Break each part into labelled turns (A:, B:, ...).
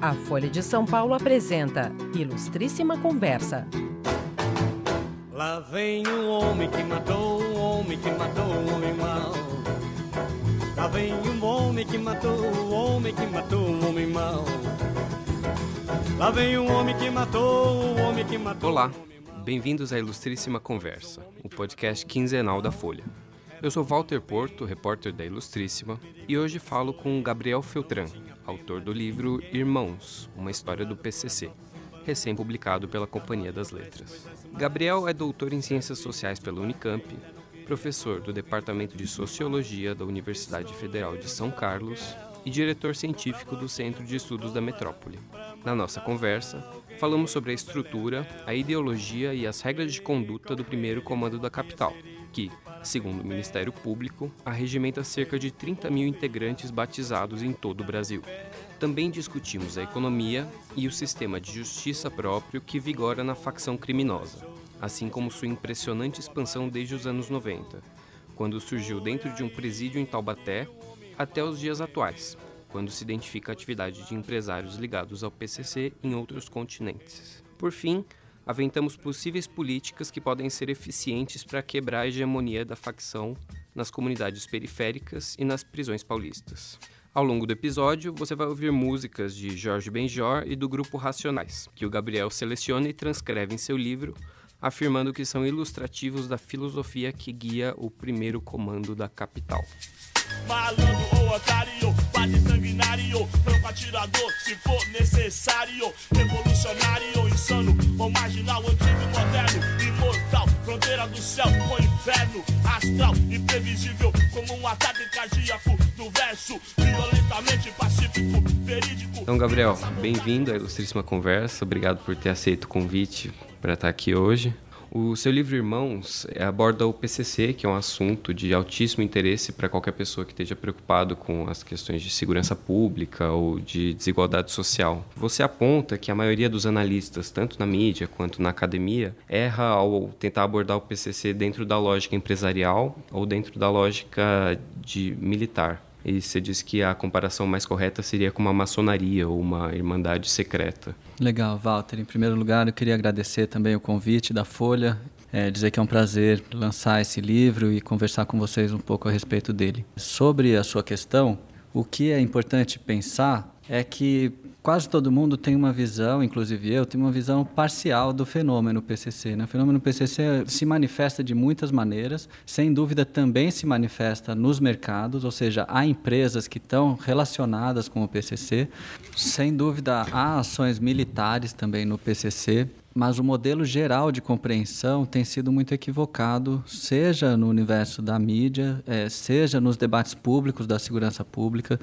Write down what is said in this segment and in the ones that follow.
A: A Folha de São Paulo apresenta Ilustríssima Conversa.
B: Lá vem um homem que matou um homem que matou um homem mau. Lá vem um homem que matou um homem que matou um homem mau. Lá vem um homem que matou um homem que matou.
C: Olá, bem-vindos à Ilustríssima Conversa, o podcast quinzenal da Folha. Eu sou Walter Porto, repórter da Ilustríssima, e hoje falo com Gabriel Feltran, autor do livro Irmãos, uma história do PCC, recém-publicado pela Companhia das Letras. Gabriel é doutor em Ciências Sociais pela Unicamp, professor do Departamento de Sociologia da Universidade Federal de São Carlos e diretor científico do Centro de Estudos da Metrópole. Na nossa conversa, falamos sobre a estrutura, a ideologia e as regras de conduta do primeiro comando da capital, que, segundo o Ministério Público, arregimenta cerca de 30 mil integrantes batizados em todo o Brasil. Também discutimos a economia e o sistema de justiça próprio que vigora na facção criminosa, assim como sua impressionante expansão desde os anos 90, quando surgiu dentro de um presídio em Taubaté, até os dias atuais, quando se identifica a atividade de empresários ligados ao PCC em outros continentes. Por fim, aventamos possíveis políticas que podem ser eficientes para quebrar a hegemonia da facção nas comunidades periféricas e nas prisões paulistas. Ao longo do episódio, você vai ouvir músicas de Jorge Benjor e do grupo Racionais, que o Gabriel seleciona e transcreve em seu livro, afirmando que são ilustrativos da filosofia que guia o primeiro comando da capital. Malandro ou otário, bate sanguinário, franco atirador, se for necessário, revolucionário, insano ou marginal, antigo, moderno, imortal, fronteira do céu com inferno, astral, imprevisível, como um ataque cardíaco do verso, violentamente pacífico, verídico. Então, Gabriel, bem-vindo à Ilustríssima Conversa, obrigado por ter aceito o convite para estar aqui hoje. O seu livro Irmãos aborda o PCC, que é um assunto de altíssimo interesse para qualquer pessoa que esteja preocupado com as questões de segurança pública ou de desigualdade social. Você aponta que a maioria dos analistas, tanto na mídia quanto na academia, erra ao tentar abordar o PCC dentro da lógica empresarial ou dentro da lógica de militar. E você disse que a comparação mais correta seria com uma maçonaria ou uma irmandade secreta.
D: Legal, Walter. Em primeiro lugar, eu queria agradecer também o convite da Folha, é, dizer que é um prazer lançar esse livro e conversar com vocês um pouco a respeito dele. Sobre a sua questão, o que é importante pensar é que quase todo mundo tem uma visão, inclusive eu, tenho uma visão parcial do fenômeno PCC. Né? O fenômeno PCC se manifesta de muitas maneiras, sem dúvida também se manifesta nos mercados, ou seja, há empresas que estão relacionadas com o PCC, sem dúvida há ações militares também no PCC mas o modelo geral de compreensão tem sido muito equivocado, seja no universo da mídia, é, seja nos debates públicos da segurança pública,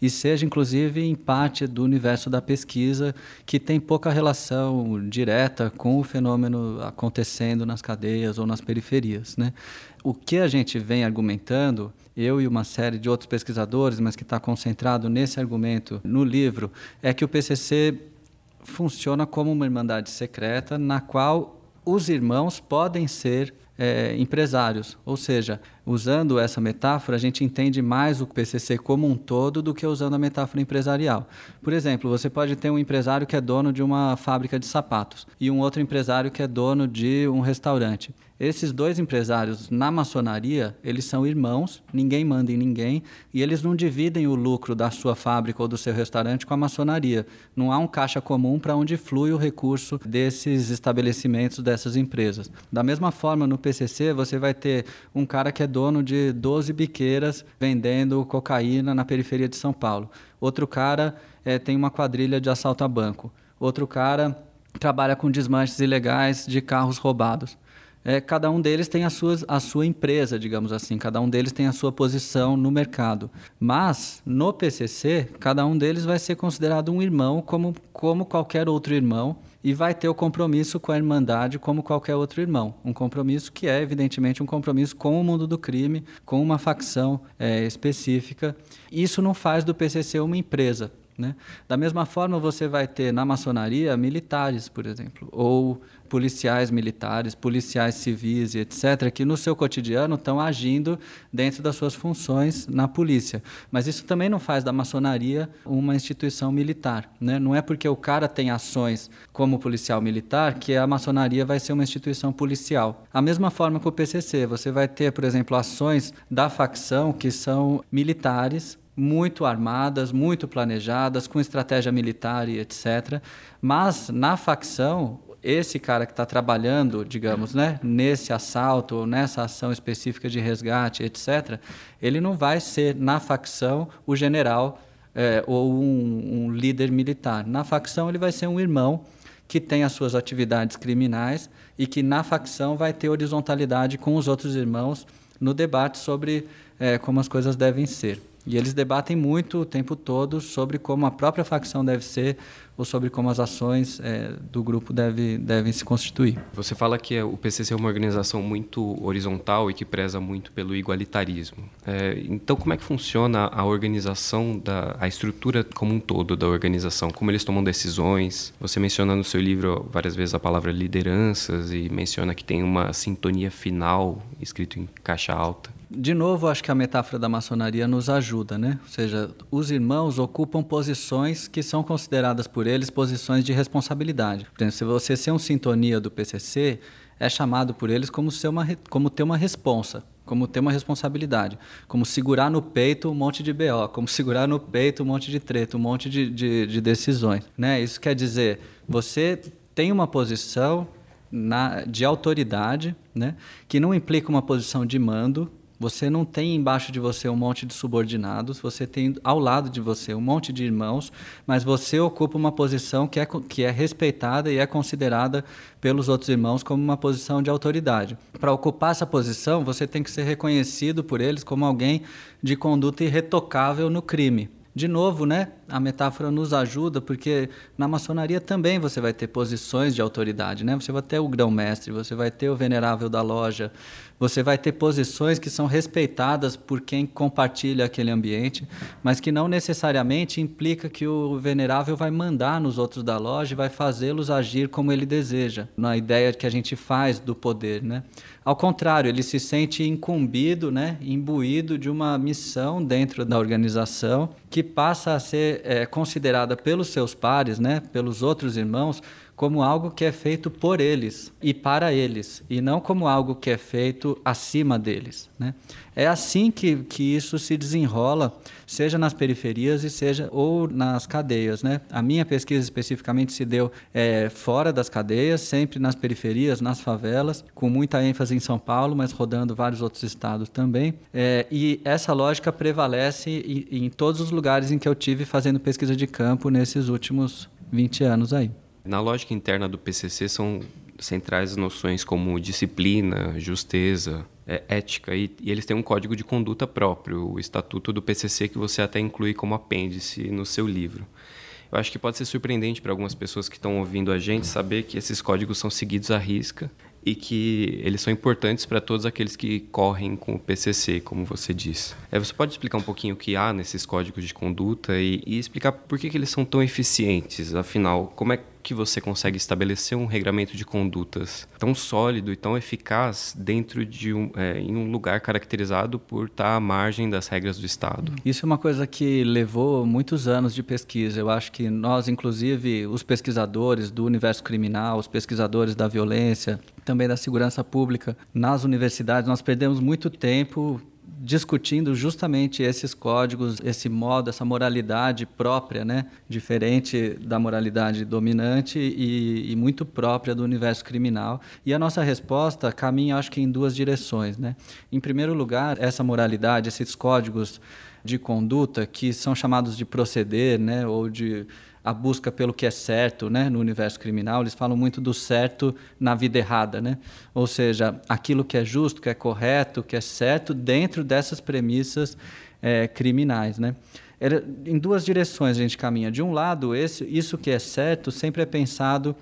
D: e seja inclusive em parte do universo da pesquisa, que tem pouca relação direta com o fenômeno acontecendo nas cadeias ou nas periferias. Né? O que a gente vem argumentando eu e uma série de outros pesquisadores, mas que está concentrado nesse argumento no livro, é que o PCC funciona como uma irmandade secreta na qual os irmãos podem ser é, empresários. Ou seja, usando essa metáfora, a gente entende mais o PCC como um todo do que usando a metáfora empresarial. Por exemplo, você pode ter um empresário que é dono de uma fábrica de sapatos e um outro empresário que é dono de um restaurante. Esses dois empresários na maçonaria, eles são irmãos, ninguém manda em ninguém, e eles não dividem o lucro da sua fábrica ou do seu restaurante com a maçonaria. Não há um caixa comum para onde flui o recurso desses estabelecimentos, dessas empresas. Da mesma forma, no PCC, você vai ter um cara que é dono de 12 biqueiras vendendo cocaína na periferia de São Paulo. Outro cara é, tem uma quadrilha de assalto a banco. Outro cara trabalha com desmanches ilegais de carros roubados é, cada um deles tem a sua, a sua empresa, digamos assim, cada um deles tem a sua posição no mercado. Mas, no PCC, cada um deles vai ser considerado um irmão, como, como qualquer outro irmão, e vai ter o compromisso com a Irmandade como qualquer outro irmão. Um compromisso que é, evidentemente, um compromisso com o mundo do crime, com uma facção é, específica. Isso não faz do PCC uma empresa. Né? Da mesma forma, você vai ter na maçonaria militares, por exemplo, ou policiais militares, policiais civis e etc., que no seu cotidiano estão agindo dentro das suas funções na polícia. Mas isso também não faz da maçonaria uma instituição militar. Né? Não é porque o cara tem ações como policial militar que a maçonaria vai ser uma instituição policial. A mesma forma que o PCC, você vai ter, por exemplo, ações da facção que são militares muito armadas, muito planejadas, com estratégia militar e etc. Mas na facção, esse cara que está trabalhando, digamos, né, nesse assalto ou nessa ação específica de resgate, etc., ele não vai ser na facção o general é, ou um, um líder militar. Na facção ele vai ser um irmão que tem as suas atividades criminais e que na facção vai ter horizontalidade com os outros irmãos no debate sobre é, como as coisas devem ser. E eles debatem muito o tempo todo sobre como a própria facção deve ser ou sobre como as ações é, do grupo deve, devem se constituir.
C: Você fala que o PCC é uma organização muito horizontal e que preza muito pelo igualitarismo. É, então, como é que funciona a organização, da, a estrutura como um todo da organização? Como eles tomam decisões? Você menciona no seu livro várias vezes a palavra lideranças e menciona que tem uma sintonia final escrito em caixa alta
D: de novo, acho que a metáfora da maçonaria nos ajuda, né? Ou seja, os irmãos ocupam posições que são consideradas por eles posições de responsabilidade. Por exemplo, se você ser um sintonia do PCC, é chamado por eles como, ser uma, como ter uma responsa, como ter uma responsabilidade, como segurar no peito um monte de BO, como segurar no peito um monte de treta, um monte de, de, de decisões. Né? Isso quer dizer, você tem uma posição na, de autoridade, né? que não implica uma posição de mando, você não tem embaixo de você um monte de subordinados, você tem ao lado de você um monte de irmãos, mas você ocupa uma posição que é, que é respeitada e é considerada pelos outros irmãos como uma posição de autoridade. Para ocupar essa posição, você tem que ser reconhecido por eles como alguém de conduta irretocável no crime. De novo, né, a metáfora nos ajuda, porque na maçonaria também você vai ter posições de autoridade. Né? Você vai ter o grão-mestre, você vai ter o venerável da loja, você vai ter posições que são respeitadas por quem compartilha aquele ambiente, mas que não necessariamente implica que o venerável vai mandar nos outros da loja e vai fazê-los agir como ele deseja, na ideia que a gente faz do poder. Né? Ao contrário, ele se sente incumbido, né, imbuído de uma missão dentro da organização que passa a ser é, considerada pelos seus pares, né, pelos outros irmãos, como algo que é feito por eles e para eles, e não como algo que é feito acima deles. Né? É assim que, que isso se desenrola, seja nas periferias e seja ou nas cadeias. Né? A minha pesquisa especificamente se deu é, fora das cadeias, sempre nas periferias, nas favelas, com muita ênfase em São Paulo, mas rodando vários outros estados também. É, e essa lógica prevalece em, em todos os lugares em que eu tive fazendo pesquisa de campo nesses últimos 20 anos aí.
C: Na lógica interna do PCC são centrais noções como disciplina, justeza, é, ética, e, e, eles têm um código de conduta próprio, o estatuto do PCC, que você até inclui como apêndice no seu livro. Eu acho que pode ser surpreendente para algumas pessoas que estão ouvindo a gente saber que esses códigos são seguidos à risca e que eles são importantes para todos aqueles que correm com o PCC, como você disse. É, você pode explicar um pouquinho o que há nesses códigos de conduta e, e explicar por que, que eles são tão eficientes? Afinal, como é que você consegue estabelecer um regramento de condutas tão sólido e tão eficaz dentro de um, é, em um lugar caracterizado por estar à margem das regras do Estado?
D: Isso é uma coisa que levou muitos anos de pesquisa. Eu acho que nós, inclusive, os pesquisadores do universo criminal, os pesquisadores da violência, também da segurança pública, nas universidades, nós perdemos muito tempo discutindo justamente esses códigos, esse modo, essa moralidade própria, né? diferente da moralidade dominante e, e, muito própria do universo criminal. E a nossa resposta caminha, acho que, em duas direções. Né? Em primeiro lugar, essa moralidade, esses códigos de conduta que são chamados de proceder, né? ou de a busca pelo que é certo né, no universo criminal, eles falam muito do certo na vida errada. Né? Ou seja, aquilo que é justo, que é correto, que é certo dentro dessas premissas é, criminais. Né? Era, em duas direções a gente caminha. De um lado, esse, isso que é certo sempre é pensado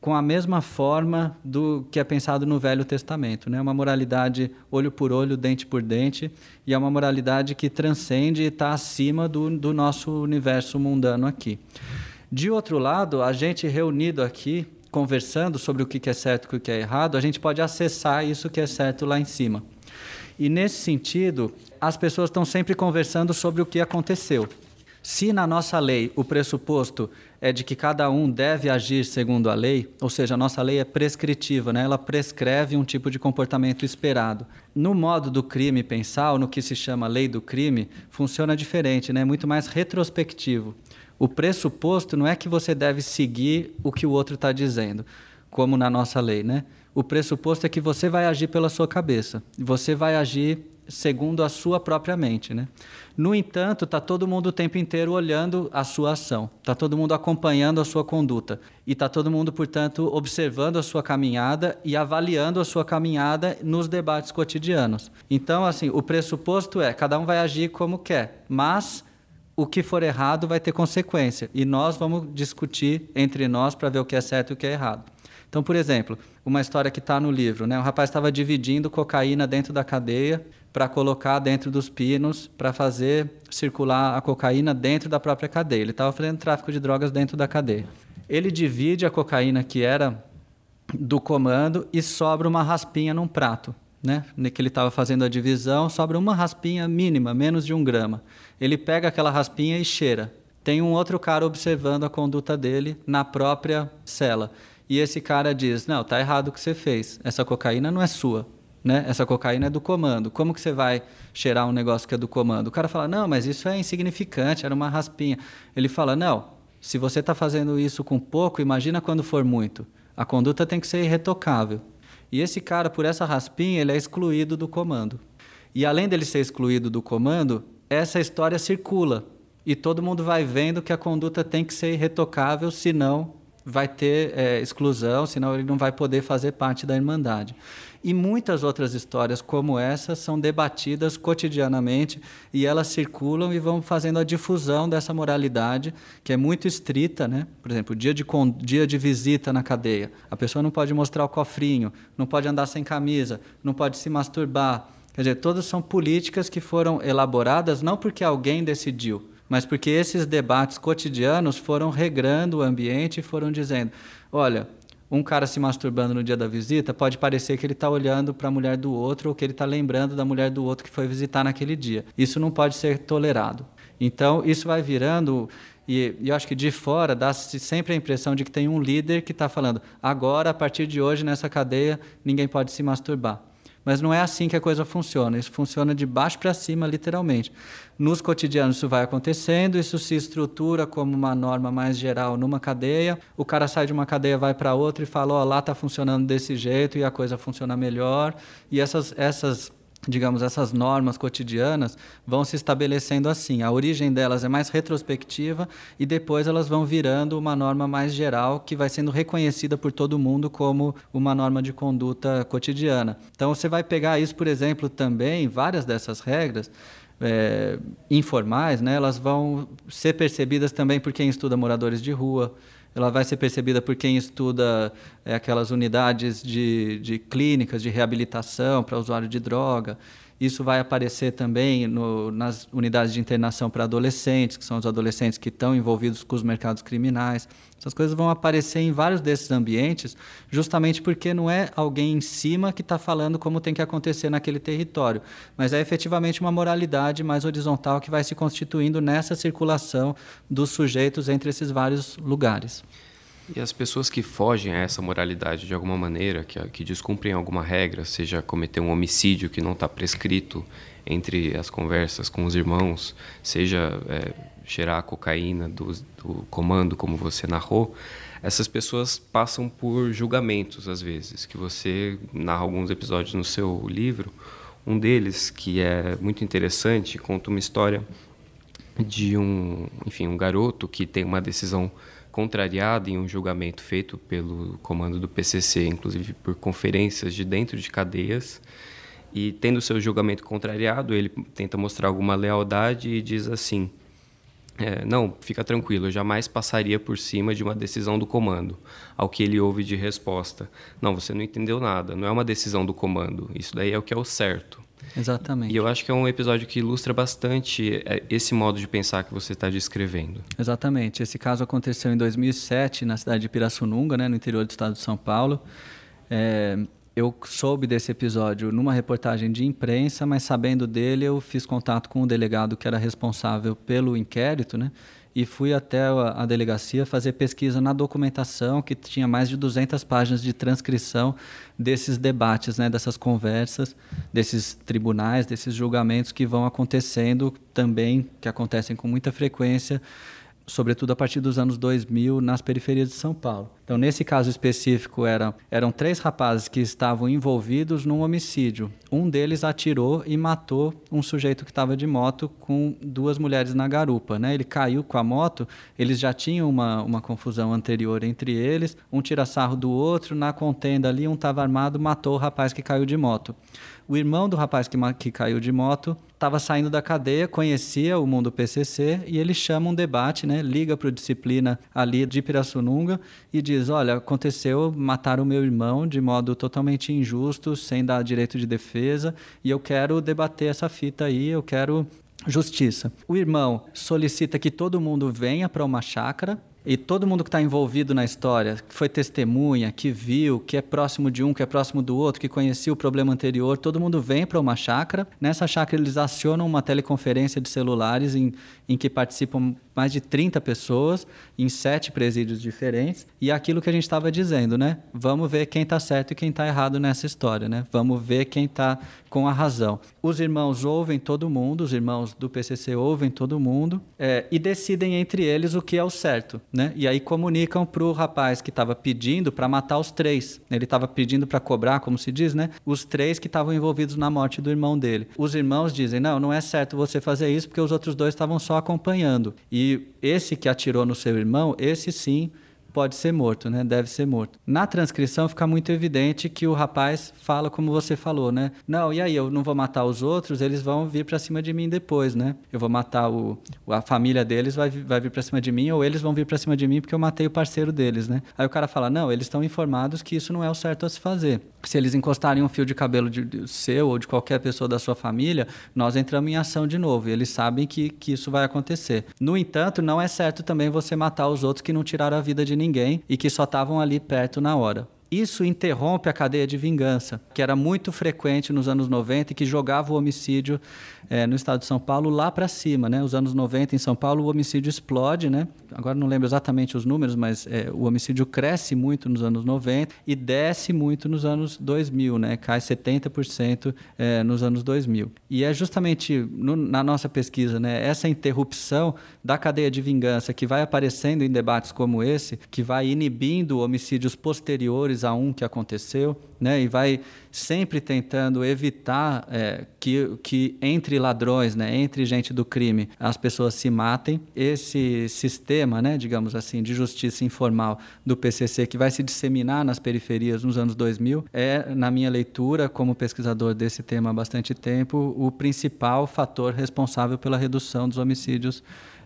D: com a mesma forma do que é pensado no Velho Testamento. Né? uma moralidade olho por olho, dente por dente, e é uma moralidade que transcende e está acima do, do nosso universo mundano aqui. De outro lado, a gente reunido aqui, conversando sobre o que é certo e o que é errado, a gente pode acessar isso que é certo lá em cima. E nesse sentido, as pessoas estão sempre conversando sobre o que aconteceu. Se na nossa lei o pressuposto é de que cada um deve agir segundo a lei, ou seja, a nossa lei é prescritiva, né? ela prescreve um tipo de comportamento esperado. No modo do crime pensar, ou no que se chama lei do crime, funciona diferente, né? muito mais retrospectivo. O pressuposto não é que você deve seguir o que o outro está dizendo, como na nossa lei. Né? O pressuposto é que você vai agir pela sua cabeça, você vai agir segundo a sua própria mente. Né? No entanto, está todo mundo o tempo inteiro olhando a sua ação, está todo mundo acompanhando a sua conduta e está todo mundo, portanto, observando a sua caminhada e avaliando a sua caminhada nos debates cotidianos. Então, assim, o pressuposto é cada um vai agir como quer, mas o que for errado vai ter consequência e nós vamos discutir entre nós para ver o que é certo e o que é errado. Então, por exemplo, uma história que está no livro, né? O rapaz estava dividindo cocaína dentro da cadeia para colocar dentro dos pinos para fazer circular a cocaína dentro da própria cadeia. Ele estava fazendo tráfico de drogas dentro da cadeia. Ele divide a cocaína que era do comando e sobra uma raspinha num prato. Né? Que ele estava fazendo a divisão, sobra uma raspinha mínima, menos de um grama. Ele pega aquela raspinha e cheira. Tem um outro cara observando a conduta dele na própria cela. E esse cara diz: Não, tá errado o que você fez. Essa cocaína não é sua né? Essa cocaína é do comando. Como que você vai cheirar um negócio que é do comando? O cara fala: "Não, mas isso é insignificante, era uma raspinha". Ele fala: "Não, se você está fazendo isso com pouco, imagina quando for muito. A conduta tem que ser irretocável". E esse cara, por essa raspinha, ele é excluído do comando. E além dele ser excluído do comando, essa história circula e todo mundo vai vendo que a conduta tem que ser irretocável, senão vai ter é, exclusão, senão ele não vai poder fazer parte da Irmandade. E muitas outras histórias como essa são debatidas cotidianamente e elas circulam e vão fazendo a difusão dessa moralidade que é muito estrita, né? Por exemplo, dia de, dia de visita na cadeia. A pessoa não pode mostrar o cofrinho, não pode andar sem camisa, não pode se masturbar. Quer dizer, todas são políticas que foram elaboradas não porque alguém decidiu, mas porque esses debates cotidianos foram regrando o ambiente e foram dizendo: olha, um cara se masturbando no dia da visita, pode parecer que ele está olhando para a mulher do outro ou que ele está lembrando da mulher do outro que foi visitar naquele dia. Isso não pode ser tolerado. Então, isso vai virando. E, e eu acho que de fora dá-se sempre a impressão de que tem um líder que está falando: agora, a partir de hoje, nessa cadeia, ninguém pode se masturbar. Mas não é assim que a coisa funciona. Isso funciona de baixo para cima, literalmente. Nos cotidianos isso vai acontecendo, isso se estrutura como uma norma mais geral numa cadeia. O cara sai de uma cadeia, vai para outra e fala: ó, oh, lá está funcionando desse jeito e a coisa funciona melhor. E essas, essas digamos, essas normas cotidianas vão se estabelecendo assim. A origem delas é mais retrospectiva e depois elas vão virando uma norma mais geral que vai sendo reconhecida por todo mundo como uma norma de conduta cotidiana. Então você vai pegar isso, por exemplo, também, várias dessas regras. É, informais, né, elas vão ser percebidas também por quem estuda moradores de rua, ela vai ser percebida por quem estuda é, aquelas unidades de, de clínicas de reabilitação para usuário de droga. Isso vai aparecer também no, nas unidades de internação para adolescentes, que são os adolescentes que estão envolvidos com os mercados criminais. Essas coisas vão aparecer em vários desses ambientes, justamente porque não é alguém em cima que está falando como tem que acontecer naquele território, mas é efetivamente uma moralidade mais horizontal que vai se constituindo nessa circulação dos sujeitos entre esses vários lugares.
C: E as pessoas que fogem a essa moralidade de alguma maneira, que, que descumprem alguma regra, seja cometer um homicídio que não está prescrito entre as conversas com os irmãos, seja é, cheirar a cocaína do, do comando, como você narrou, essas pessoas passam por julgamentos às vezes, que você narra alguns episódios no seu livro. Um deles, que é muito interessante, conta uma história de um, enfim, um garoto que tem uma decisão contrariado em um julgamento feito pelo comando do PCC, inclusive por conferências de dentro de cadeias. E tendo seu julgamento contrariado, ele tenta mostrar alguma lealdade e diz assim: é, não, fica tranquilo, eu jamais passaria por cima de uma decisão do comando, ao que ele ouve de resposta. Não, você não entendeu nada, não é uma decisão do comando, isso daí é o que é o certo.
D: Exatamente.
C: E eu acho que é um episódio que ilustra bastante é, esse modo de pensar que você está descrevendo.
D: Exatamente. Esse caso aconteceu em 2007 na cidade de Pirassununga, né, no interior do estado de São Paulo. É, eu soube desse episódio numa reportagem de imprensa, mas sabendo dele, eu fiz contato com o delegado que era responsável pelo inquérito, né? E fui até a, delegacia fazer pesquisa na documentação, que tinha mais de 200 páginas de transcrição desses debates, né, dessas conversas, desses tribunais, desses julgamentos que vão acontecendo também, que acontecem com muita frequência sobretudo a partir dos anos 2000, nas periferias de São Paulo. Então, nesse caso específico, eram, eram três rapazes que estavam envolvidos num homicídio. Um deles atirou e matou um sujeito que estava de moto com duas mulheres na garupa. Né? Ele caiu com a moto, eles já tinham uma, uma confusão anterior entre eles, um tira sarro do outro, na contenda ali, um estava armado, matou o rapaz que caiu de moto. O irmão do rapaz que, que caiu de moto estava saindo da cadeia, conhecia o mundo PCC e ele chama um debate, né? liga para o disciplina ali de Pirassununga e diz: Olha, aconteceu, mataram o meu irmão de modo totalmente injusto, sem dar direito de defesa, e eu quero debater essa fita aí, eu quero justiça. O irmão solicita que todo mundo venha para uma chácara e todo mundo que está envolvido na história, que foi testemunha, que viu, que é próximo de um, que é próximo do outro, que conhecia o problema anterior, todo mundo vem para uma chácara. Nessa chácara eles acionam uma teleconferência de celulares em, em que participam mais de 30 pessoas em sete presídios diferentes. E é aquilo que a gente estava dizendo, né? Vamos ver quem está certo e quem está errado nessa história, né? Vamos ver quem está com a razão. Os irmãos ouvem todo mundo, os irmãos do PCC ouvem todo mundo é, e decidem entre eles o que é o certo, né? E aí comunicam para o rapaz que estava pedindo para matar os três. Ele estava pedindo para cobrar, como se diz, né? Os três que estavam envolvidos na morte do irmão dele. Os irmãos dizem: não, não é certo você fazer isso porque os outros dois estavam só acompanhando. E esse que atirou no seu irmão, esse sim pode ser morto, né? Deve ser morto. Na transcrição fica muito evidente que o rapaz fala como você falou, né? Não, e aí eu não vou matar os outros, eles vão vir para cima de mim depois, né? Eu vou matar o a família deles vai vai vir para cima de mim ou eles vão vir para cima de mim porque eu matei o parceiro deles, né? Aí o cara fala: "Não, eles estão informados que isso não é o certo a se fazer. Se eles encostarem um fio de cabelo de, de seu ou de qualquer pessoa da sua família, nós entramos em ação de novo. E eles sabem que que isso vai acontecer. No entanto, não é certo também você matar os outros que não tiraram a vida de ninguém ninguém e que só estavam ali perto na hora. Isso interrompe a cadeia de vingança, que era muito frequente nos anos 90 e que jogava o homicídio é, no estado de São Paulo lá para cima. Né? Os anos 90 em São Paulo, o homicídio explode. Né? Agora não lembro exatamente os números, mas é, o homicídio cresce muito nos anos 90 e desce muito nos anos 2000, né? cai 70% é, nos anos 2000. E é justamente no, na nossa pesquisa né, essa interrupção da cadeia de vingança que vai aparecendo em debates como esse, que vai inibindo homicídios posteriores a um que aconteceu, né, e vai sempre tentando evitar é, que, que entre ladrões, né, entre gente do crime, as pessoas se matem. Esse sistema, né, digamos assim, de justiça informal do PCC que vai se disseminar nas periferias nos anos 2000 é, na minha leitura, como pesquisador desse tema há bastante tempo, o principal fator responsável pela redução dos homicídios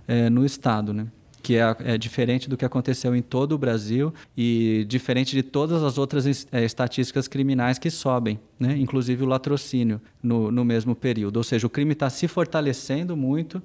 D: é, no Estado. Né? Que é, é, diferente do que aconteceu em todo o Brasil e diferente de todas as outras é, estatísticas criminais que sobem, né? inclusive o latrocínio no, no mesmo período. Ou seja, o crime está se fortalecendo muito.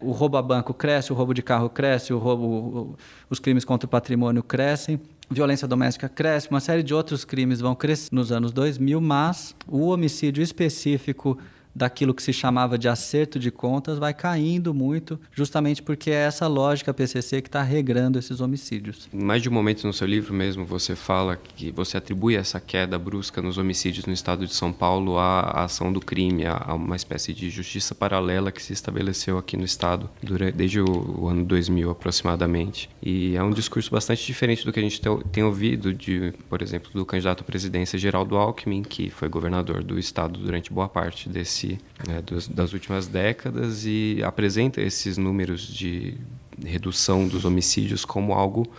D: O roubo a banco cresce, o roubo de carro cresce, o roubo, os crimes contra o patrimônio crescem violência doméstica cresce, uma série de outros crimes vão crescer nos anos 2000, mas o homicídio específico daquilo que se chamava de acerto de contas vai caindo muito, justamente porque é essa lógica PCC que está regrando esses homicídios.
C: Mais de um momento no seu livro mesmo, você fala que você atribui essa queda brusca nos homicídios no estado de São Paulo à ação do crime, a uma espécie de justiça paralela que se estabeleceu aqui no estado durante, desde o, ano 2000 aproximadamente. E é um discurso bastante diferente do que a gente tem ouvido de, por exemplo, do candidato à presidência Geraldo Alckmin, que foi governador do estado durante boa parte desse né, dos, das últimas décadas e apresenta esses números de redução dos homicídios como algo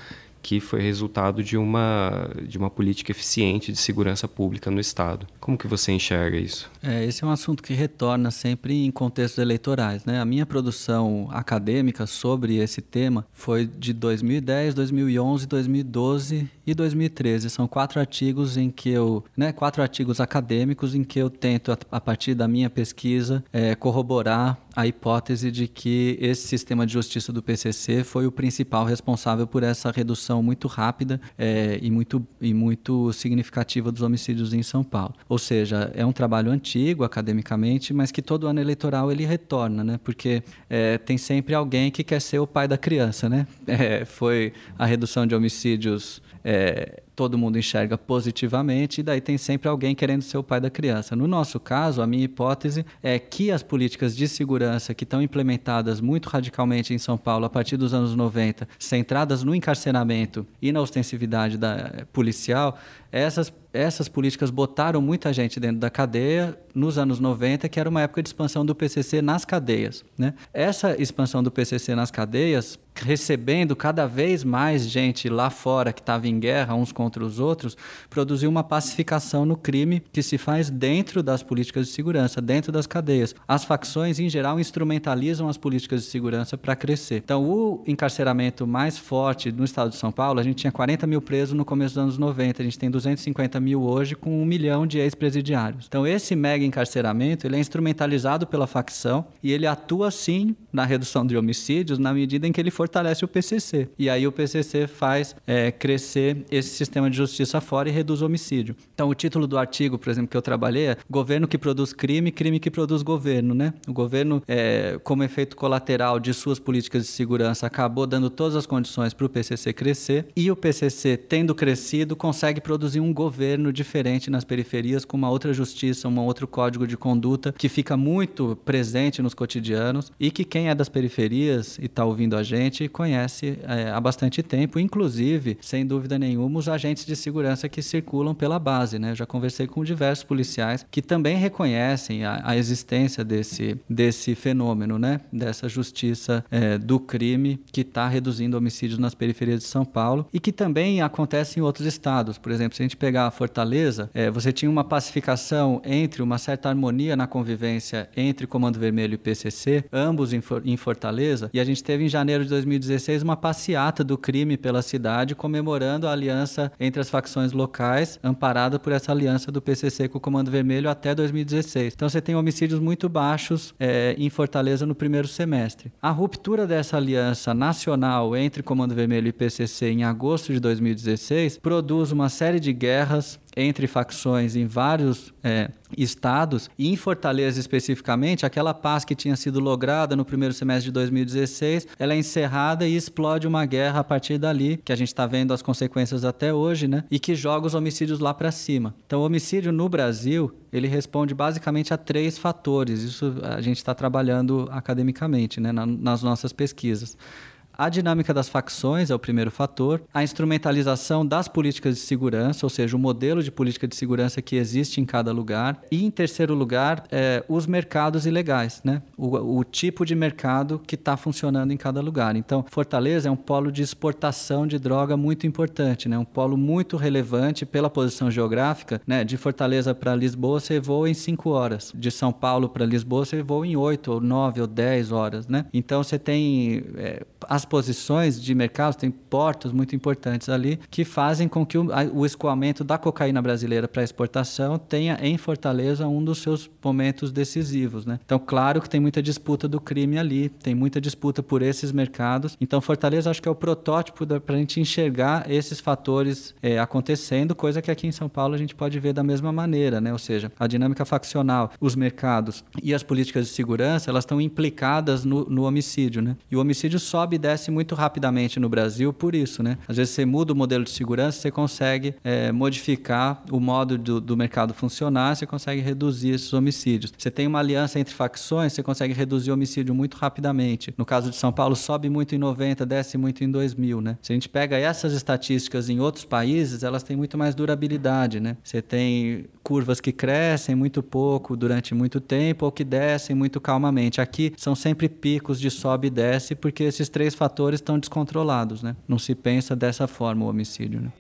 C: que foi resultado de uma, de uma política eficiente de segurança pública no Estado. Como que você enxerga isso?
D: É, esse é um assunto que retorna sempre em contextos eleitorais. Né? A minha produção acadêmica sobre esse tema foi de 2010, 2011, 2012 e 2013. São quatro artigos em que eu, né, quatro artigos acadêmicos em que eu tento, a partir da minha pesquisa, é, corroborar a hipótese de que esse sistema de justiça do PCC foi o principal responsável por essa redução muito rápida é, e, muito, e muito significativa dos homicídios em São Paulo. Ou seja, é um trabalho antigo academicamente, mas que todo ano eleitoral ele retorna, né? porque é, tem sempre alguém que quer ser o pai da criança. Né? É, foi a redução de homicídios é, todo mundo enxerga positivamente, e daí tem sempre alguém querendo ser o pai da criança. No nosso caso, a minha hipótese é que as políticas de segurança que estão implementadas muito radicalmente em São Paulo a partir dos anos 90, centradas no encarceramento e na ostensividade da, eh, policial, essas, essas políticas botaram muita gente dentro da cadeia nos anos 90, que era uma época de expansão do PCC nas cadeias. Né? Essa expansão do PCC nas cadeias, recebendo cada vez mais gente lá fora que estava em guerra uns contra os outros, produziu uma pacificação no crime que se faz dentro das políticas de segurança, dentro das cadeias. As facções, em geral, instrumentalizam as políticas de segurança para crescer. Então, o encarceramento mais forte no estado de São Paulo, a gente tinha 40 mil presos no começo dos anos 90, a gente tem 250 mil hoje, com um milhão de ex-presidiários. Então, esse mega encarceramento ele é instrumentalizado pela facção e ele atua, sim, na redução de homicídios na medida em que ele fortalece o PCC. E aí o PCC faz é, crescer esse sistema de justiça fora e reduz o homicídio. Então, o título do artigo, por exemplo, que eu trabalhei é Governo que produz crime, crime que produz governo, né? O governo, é, como efeito colateral de suas políticas de segurança, acabou dando todas as condições para o PCC crescer e o PCC, tendo crescido, consegue produzir um governo diferente nas periferias, com uma outra justiça, um outro código de conduta que fica muito presente nos cotidianos e que quem é das periferias e está ouvindo a gente conhece é, há bastante tempo, inclusive, sem dúvida nenhuma, os agentes de segurança que circulam pela base. Né? Eu já conversei com diversos policiais que também reconhecem a, a existência desse, desse fenômeno, né? dessa justiça é, do crime que está reduzindo homicídios nas periferias de São Paulo e que também acontece em outros estados. Por exemplo, se a gente pegar a Fortaleza, é, você tinha uma pacificação entre uma certa harmonia na convivência entre Comando Vermelho e PCC, ambos em, em Fortaleza, e a gente teve em janeiro de 2016 uma passeata do crime pela cidade comemorando a aliança entre as facções locais, amparada por essa aliança do PCC com o Comando Vermelho até 2016. Então você tem homicídios muito baixos é, em Fortaleza no primeiro semestre. A ruptura dessa aliança nacional entre Comando Vermelho e PCC em agosto de 2016 produz uma série de guerras entre facções em vários é, estados, e em Fortaleza especificamente, aquela paz que tinha sido lograda no primeiro semestre de 2016, ela é encerrada e explode uma guerra a partir dali, que a gente está vendo as consequências até hoje, né? E que joga os homicídios lá para cima. Então, o homicídio no Brasil, ele responde basicamente a três fatores. Isso a gente está trabalhando academicamente, né? nas nossas pesquisas. A dinâmica das facções é o primeiro fator, a instrumentalização das políticas de segurança, ou seja, o modelo de política de segurança que existe em cada lugar, e em terceiro lugar, é, os mercados ilegais, né? o, o tipo de mercado que está funcionando em cada lugar. Então, Fortaleza é um polo de exportação de droga muito importante, né? um polo muito relevante pela posição geográfica. Né? De Fortaleza para Lisboa você voa em cinco horas, de São Paulo para Lisboa você voa em oito, ou nove, ou dez horas. Né? Então, você tem é, as posições de mercado, tem portos muito importantes ali, que fazem com que o, o escoamento da cocaína brasileira para exportação tenha em Fortaleza um dos seus momentos decisivos. Né? Então, claro que tem muita disputa do crime ali, tem muita disputa por esses mercados. Então, Fortaleza acho que é o protótipo para a gente enxergar esses fatores é, acontecendo, coisa que aqui em São Paulo a gente pode ver da mesma maneira, né? ou seja, a dinâmica faccional, os mercados e as políticas de segurança, elas estão implicadas no, no homicídio. Né? E o homicídio sobe e acontece muito rapidamente no Brasil por isso, né? Às vezes você muda o modelo de segurança, você consegue é, modificar o modo do, do, mercado funcionar, você consegue reduzir esses homicídios. Você tem uma aliança entre facções, você consegue reduzir o homicídio muito rapidamente. No caso de São Paulo, sobe muito em 90, desce muito em 2000, né? Se a gente pega essas estatísticas em outros países, elas têm muito mais durabilidade, né? Você tem curvas que crescem muito pouco durante muito tempo ou que descem muito calmamente. Aqui são sempre picos de sobe e desce, porque esses três fatores estão descontrolados, né? Não se pensa dessa forma o homicídio, né?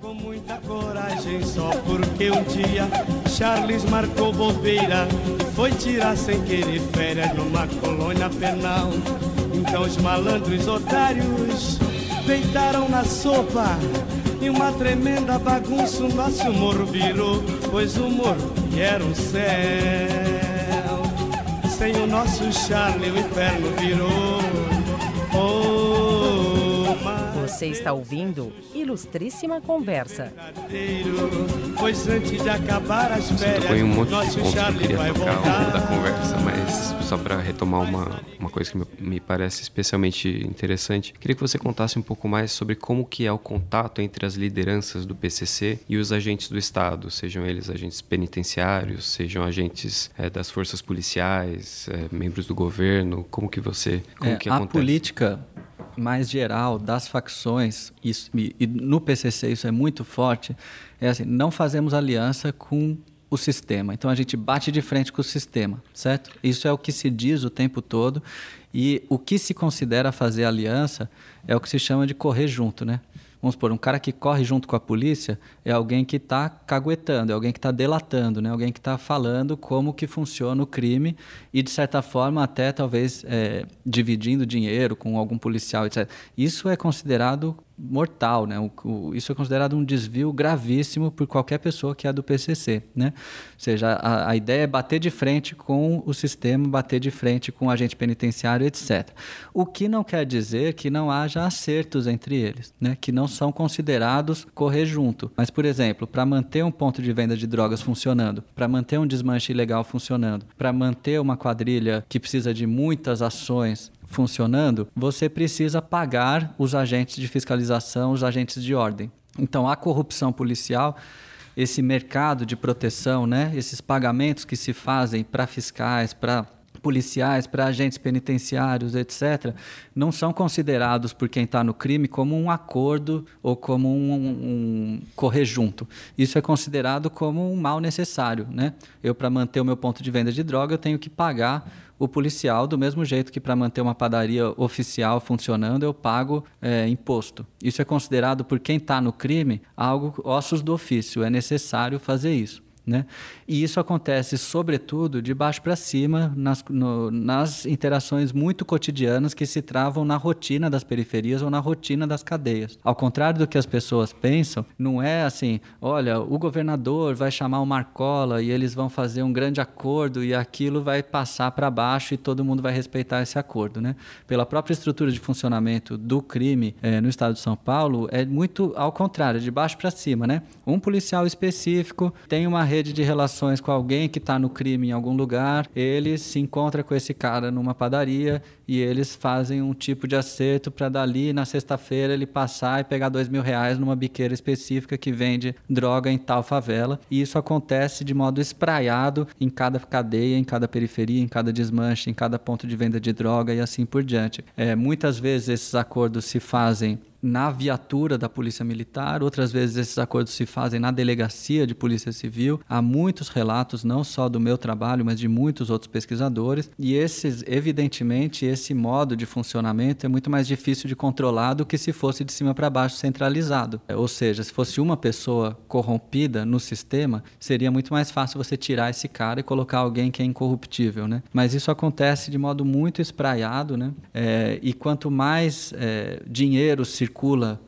B: com muita coragem só porque um dia Charles marcou bobeira foi tirar sem querer férias numa colônia penal então os malandros otários deitaram na sopa e uma tremenda bagunça o nosso morro virou pois o morro era um céu. Sem o nosso Charlie o inferno virou
A: Você está ouvindo Ilustríssima Conversa.
B: Pois antes de acabar as
C: Você
B: férias,
C: em um monte de pontos que eu queria tocar ao longo da conversa, mas só para retomar uma, uma coisa que me, parece especialmente interessante, queria que você contasse um pouco mais sobre como que é o contato entre as lideranças do PCC e os agentes do Estado, sejam eles agentes penitenciários, sejam agentes eh, das forças policiais, eh, membros do governo, como que você, como
D: É,
C: que
D: a
C: acontece?
D: política mais geral das facções, isso, e, e no PCC isso é muito forte, é assim, não fazemos aliança com o sistema. Então a gente bate de frente com o sistema, certo? Isso é o que se diz o tempo todo e o que se considera fazer aliança é o que se chama de correr junto, né? Vamos supor, um cara que corre junto com a polícia é alguém que está caguetando, é alguém que está delatando, né? alguém que está falando como que funciona o crime e, de certa forma, até talvez é, dividindo dinheiro com algum policial, etc. Isso é considerado mortal, né? O, o, isso é considerado um desvio gravíssimo por qualquer pessoa que é do PCC, né? Ou seja, a, a ideia é bater de frente com o sistema, bater de frente com o agente penitenciário, etc. O que não quer dizer que não haja acertos entre eles, né? Que não são considerados correr junto. Mas, por exemplo, para manter um ponto de venda de drogas funcionando, para manter um desmanche ilegal funcionando, para manter uma quadrilha que precisa de muitas ações funcionando, você precisa pagar os agentes de fiscalização, os agentes de ordem. Então, a corrupção policial, esse mercado de proteção, né, esses pagamentos que se fazem para fiscais, para policiais, para agentes penitenciários, etc., não são considerados por quem está no crime como um acordo ou como um, um, correr junto. Isso é considerado como um mal necessário. Né? Eu, para manter o meu ponto de venda de droga, eu tenho que pagar o policial, do mesmo jeito que para manter uma padaria oficial funcionando eu pago é, imposto. Isso é considerado por quem está no crime algo ossos do ofício, é necessário fazer isso. Né? E isso acontece, sobretudo, de baixo para cima, nas, no, nas interações muito cotidianas que se travam na rotina das periferias ou na rotina das cadeias. Ao contrário do que as pessoas pensam, não é assim: olha, o governador vai chamar o Marcola e eles vão fazer um grande acordo e aquilo vai passar para baixo e todo mundo vai respeitar esse acordo. Né? Pela própria estrutura de funcionamento do crime eh, no estado de São Paulo, é muito ao contrário, de baixo para cima. Né? Um policial específico tem uma rede de relações com alguém que está no crime em algum lugar, ele se encontra com esse cara numa padaria e eles fazem um tipo de acerto para dali na sexta-feira ele passar e pegar dois mil reais numa biqueira específica que vende droga em tal favela. E isso acontece de modo espraiado em cada cadeia, em cada periferia, em cada desmanche, em cada ponto de venda de droga e assim por diante. É, muitas vezes esses acordos se fazem na viatura da Polícia Militar, outras vezes esses acordos se fazem na delegacia de Polícia Civil. Há muitos relatos, não só do meu trabalho, mas de muitos outros pesquisadores, e esses, evidentemente, esse modo de funcionamento é muito mais difícil de controlar do que se fosse de cima para baixo centralizado. Ou seja, se fosse uma pessoa corrompida no sistema, seria muito mais fácil você tirar esse cara e colocar alguém que é incorruptível, né? Mas isso acontece de modo muito espraiado, né? É, e quanto mais é, dinheiro circula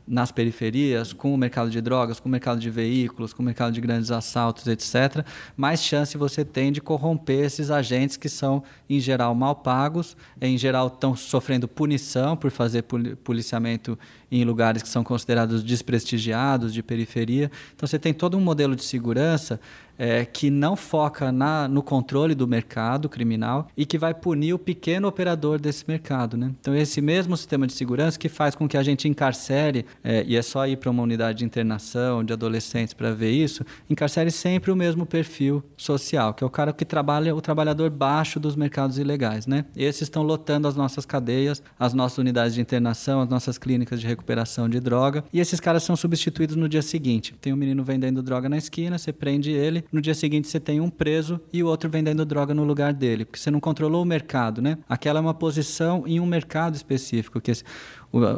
D: nas periferias, com o mercado de drogas, com o mercado de veículos, com o mercado de grandes assaltos, etc., mais chance você tem de corromper esses agentes que são, em geral, mal pagos, em geral estão sofrendo punição por fazer policiamento em lugares que são considerados desprestigiados, de periferia. Então você tem todo um modelo de segurança é, que não foca na, no controle do mercado criminal e que vai punir o pequeno operador desse mercado. Né? Então, esse mesmo sistema de segurança que faz com que a gente encarcere, é, e é só ir para uma unidade de internação de adolescentes para ver isso, encarcere sempre o mesmo perfil social, que é o cara que trabalha, o trabalhador baixo dos mercados ilegais. Né? Esses estão lotando as nossas cadeias, as nossas unidades de internação, as nossas clínicas de recuperação de droga, e esses caras são substituídos no dia seguinte. Tem um menino vendendo droga na esquina, você prende ele, no dia seguinte você tem um preso e o outro vendendo droga no lugar dele, porque você não controlou o mercado, né? Aquela é uma posição em um mercado específico, que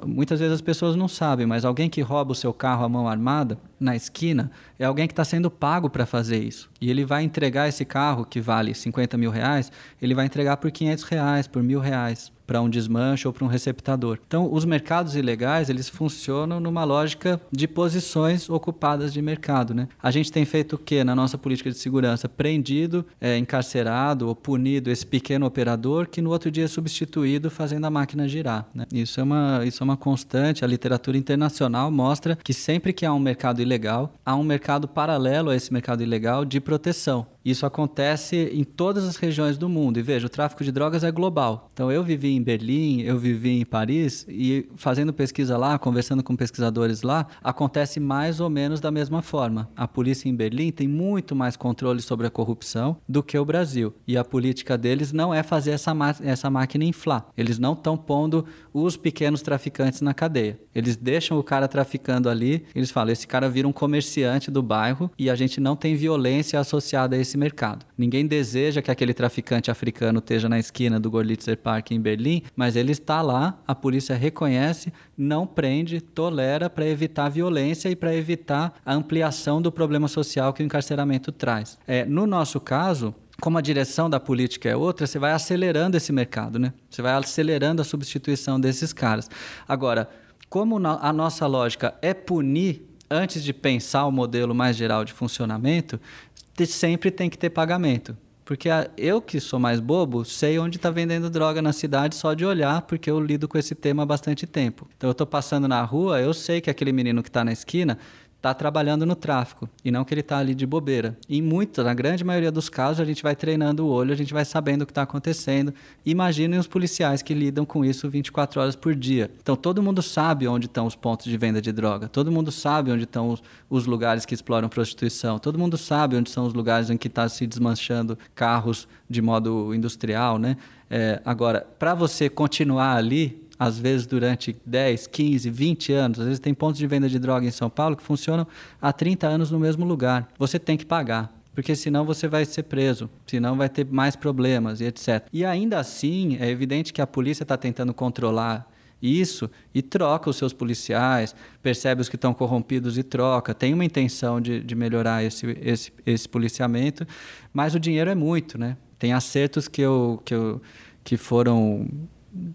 D: muitas vezes as pessoas não sabem, mas alguém que rouba o seu carro à mão armada na esquina é alguém que está sendo pago para fazer isso. E ele vai entregar esse carro que vale 50 mil reais, ele vai entregar por 500 reais, por mil reais para um desmanche ou para um receptador. Então, os mercados ilegais eles funcionam numa lógica de posições ocupadas de mercado. Né? A gente tem feito o que na nossa política de segurança? Prendido, é, encarcerado ou punido esse pequeno operador que no outro dia é substituído fazendo a máquina girar. Né? Isso, é uma, isso é uma constante. A literatura internacional mostra que sempre que há um mercado ilegal, há um mercado paralelo a esse mercado ilegal de proteção. Isso acontece em todas as regiões do mundo. E veja, o tráfico de drogas é global. Então eu vivi em Berlim, eu vivi em Paris e fazendo pesquisa lá, conversando com pesquisadores lá, acontece mais ou menos da mesma forma. A polícia em Berlim tem muito mais controle sobre a corrupção do que o Brasil. E a política deles não é fazer essa, essa máquina inflar. Eles não estão pondo os pequenos traficantes na cadeia. Eles deixam o cara traficando ali, eles falam: esse cara vira um comerciante do bairro e a gente não tem violência associada a esse esse mercado. Ninguém deseja que aquele traficante africano esteja na esquina do Gorlitzer Park em Berlim, mas ele está lá, a polícia reconhece, não prende, tolera para evitar violência e para evitar a ampliação do problema social que o encarceramento traz. É, no nosso caso, como a direção da política é outra, você vai acelerando esse mercado, né? Você vai acelerando a substituição desses caras. Agora, como a nossa lógica é punir antes de pensar o modelo mais geral de funcionamento, sempre tem que ter pagamento. Porque eu que sou mais bobo, sei onde está vendendo droga na cidade só de olhar, porque eu lido com esse tema há bastante tempo. Então eu estou passando na rua, eu sei que aquele menino que está na esquina está trabalhando no tráfico e não que ele está ali de bobeira. E muito, na grande maioria dos casos, a gente vai treinando o olho, a gente vai sabendo o que está acontecendo. Imaginem os policiais que lidam com isso 24 horas por dia. Então todo mundo sabe onde estão os pontos de venda de droga, todo mundo sabe onde estão os, os lugares que exploram prostituição, todo mundo sabe onde são os lugares em que está se desmanchando carros de modo industrial, né? É, agora, para você continuar ali, às vezes durante 10, 15, 20 anos. Às vezes tem pontos de venda de droga em São Paulo que funcionam há 30 anos no mesmo lugar. Você tem que pagar. Porque senão você vai ser preso, senão vai ter mais problemas e etc. E ainda assim, é evidente que a polícia está tentando controlar isso e troca os seus policiais, percebe os que estão corrompidos e troca, tem uma intenção de, de melhorar esse, esse, esse policiamento, mas o dinheiro é muito, né? Tem acertos que, eu, que, eu, que foram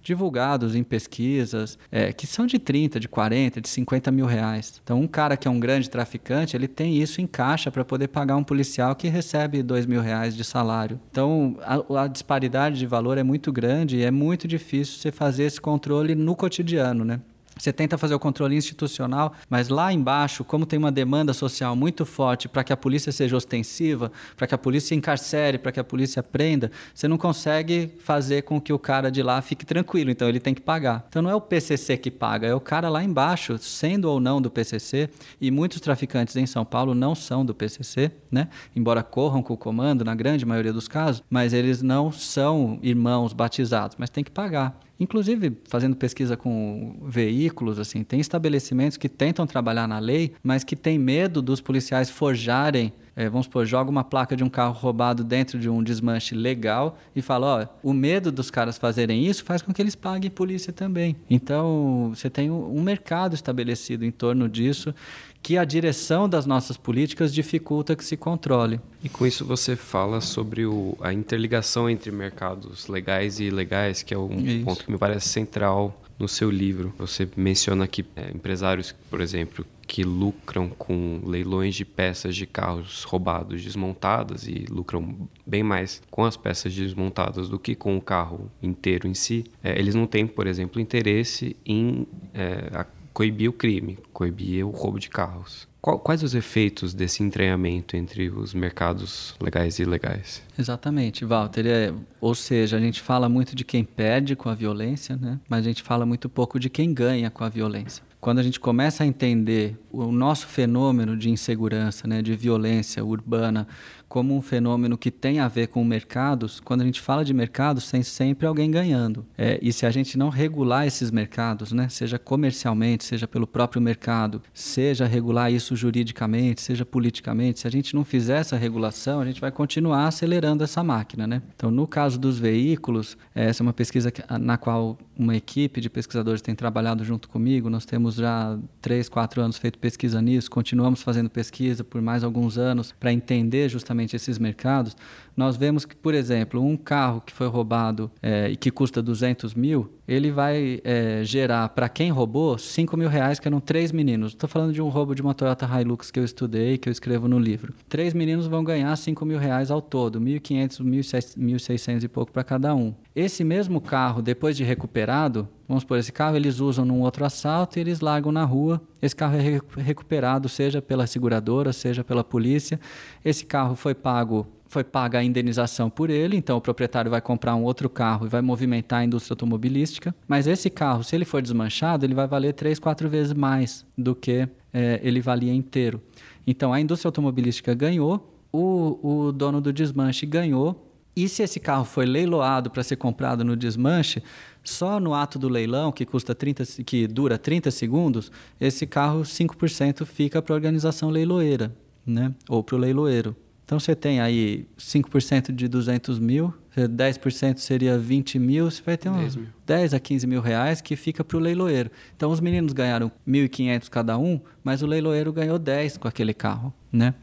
D: divulgados em pesquisas é, que são de 30, de 40, de 50 mil reais. Então, um cara que é um grande traficante, ele tem isso em caixa para poder pagar um policial que recebe 2 mil reais de salário. Então, a, a, disparidade de valor é muito grande e é muito difícil você fazer esse controle no cotidiano, né? Você tenta fazer o controle institucional, mas lá embaixo, como tem uma demanda social muito forte para que a polícia seja ostensiva, para que a polícia encarcere, para que a polícia prenda, você não consegue fazer com que o cara de lá fique tranquilo, então ele tem que pagar. Então não é o PCC que paga, é o cara lá embaixo, sendo ou não do PCC, e muitos traficantes em São Paulo não são do PCC, né? Embora corram com o comando na grande maioria dos casos, mas eles não são irmãos batizados, mas tem que pagar. Inclusive, fazendo pesquisa com veículos, assim, tem estabelecimentos que tentam trabalhar na lei, mas que têm medo dos policiais forjarem é, vamos supor, joga uma placa de um carro roubado dentro de um desmanche legal e fala, ó, o medo dos caras fazerem isso faz com que eles paguem polícia também. Então, você tem um mercado estabelecido em torno disso que a direção das nossas políticas dificulta que se controle.
C: E com isso você fala sobre o, a interligação entre mercados legais e ilegais, que é um isso. ponto que me parece central no seu livro. Você menciona que é, empresários, por exemplo, que lucram com leilões de peças de carros roubados desmontadas e lucram bem mais com as peças desmontadas do que com o carro inteiro em si, é, eles não têm, por exemplo, interesse em é, coibir o crime, coibir o roubo de carros. Quais os efeitos desse entranhamento entre os mercados legais e ilegais?
D: Exatamente, Walter. É, ou seja, a gente fala muito de quem perde com a violência, né? mas a gente fala muito pouco de quem ganha com a violência quando a gente começa a entender o nosso fenômeno de insegurança, né, de violência urbana, como um fenômeno que tem a ver com mercados, quando a gente fala de mercados, tem sempre alguém ganhando. É, e se a gente não regular esses mercados, né, seja comercialmente, seja pelo próprio mercado, seja regular isso juridicamente, seja politicamente, se a gente não fizer essa regulação, a gente vai continuar acelerando essa máquina. Né? Então, no caso dos veículos, essa é uma pesquisa na qual uma equipe de pesquisadores tem trabalhado junto comigo. Nós temos já três, quatro anos feito pesquisa nisso, continuamos fazendo pesquisa por mais alguns anos para entender justamente esses mercados, nós vemos que, por exemplo, um carro que foi roubado é, e que custa 200 mil, ele vai é, gerar para quem roubou 5 mil reais, que eram três meninos. Estou falando de um roubo de uma Toyota Hilux que eu estudei, que eu escrevo no livro. Três meninos vão ganhar 5 mil reais ao todo, 1.500, 1.600 e pouco para cada um. Esse mesmo carro, depois de recuperado, vamos por esse carro, eles usam num outro assalto e eles largam na rua. Esse carro é recuperado, seja pela seguradora, seja pela polícia. Esse carro foi pago foi paga a indenização por ele, então o proprietário vai comprar um outro carro e vai movimentar a indústria automobilística. Mas esse carro, se ele for desmanchado, ele vai valer três, quatro vezes mais do que é, ele valia inteiro. Então a indústria automobilística ganhou, o, o dono do desmanche ganhou. E se esse carro foi leiloado para ser comprado no desmanche, só no ato do leilão, que custa 30, que dura 30 segundos, esse carro 5% fica para a organização leiloeira, né? Ou para o leiloeiro. Então você tem aí 5% de 200 mil, 10% seria 20 mil, você vai ter uns 10, 10 a 15 mil reais que fica para o leiloeiro. Então os meninos ganharam 1.500 cada um, mas o leiloeiro ganhou 10 com aquele carro, né?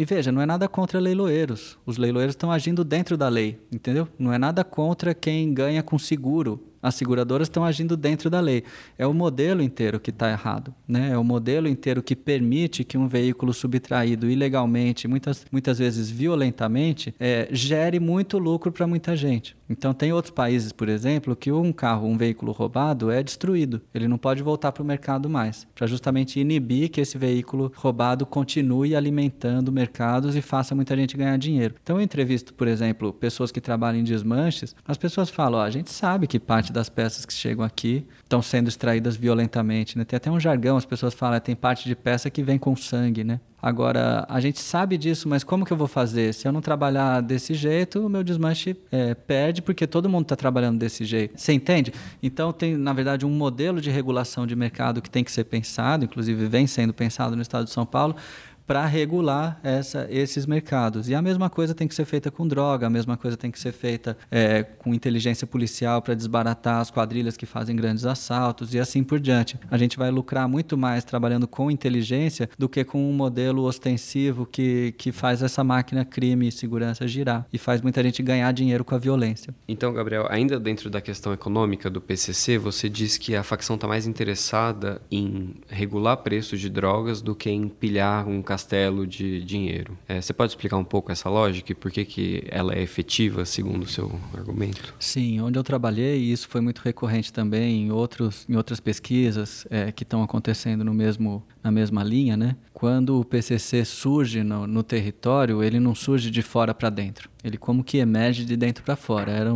D: E veja, não é nada contra leiloeiros. Os leiloeiros estão agindo dentro da lei, entendeu? Não é nada contra quem ganha com seguro as seguradoras estão agindo dentro da lei. É o modelo inteiro que está errado. Né? É o modelo inteiro que permite que um veículo subtraído ilegalmente, muitas, muitas vezes violentamente, é, gere muito lucro para muita gente. Então, tem outros países, por exemplo, que um carro, um veículo roubado é destruído. Ele não pode voltar para o mercado mais, para justamente inibir que esse veículo roubado continue alimentando mercados e faça muita gente ganhar dinheiro. Então, eu entrevisto, por exemplo, pessoas que trabalham em desmanches, as pessoas falam: oh, a gente sabe que parte das peças que chegam aqui estão sendo extraídas violentamente. Né? Tem até um jargão, as pessoas falam: tem parte de peça que vem com sangue, né? Agora, a gente sabe disso, mas como que eu vou fazer? Se eu não trabalhar desse jeito, o meu desmanche é, perde, porque todo mundo está trabalhando desse jeito. Você entende? Então, tem, na verdade, um modelo de regulação de mercado que tem que ser pensado, inclusive vem sendo pensado no estado de São Paulo, para regular essa, esses mercados. E a mesma coisa tem que ser feita com droga, a mesma coisa tem que ser feita é, com inteligência policial para desbaratar as quadrilhas que fazem grandes assaltos e assim por diante. A gente vai lucrar muito mais trabalhando com inteligência do que com um modelo ostensivo que, que faz essa máquina crime e segurança girar e faz muita gente ganhar dinheiro com a violência.
C: Então, Gabriel, ainda dentro da questão econômica do PCC, você diz que a facção está mais interessada em regular preços de drogas do que em pilhar um castelo castelo de dinheiro. É, você pode explicar um pouco essa lógica e por que, que ela é efetiva, segundo o seu argumento?
D: Sim, onde eu trabalhei, e isso foi muito recorrente também em, outros, em outras pesquisas é, que estão acontecendo no mesmo, na mesma linha, né? quando o PCC surge no, no território, ele não surge de fora para dentro. Ele como que emerge de dentro para fora. Era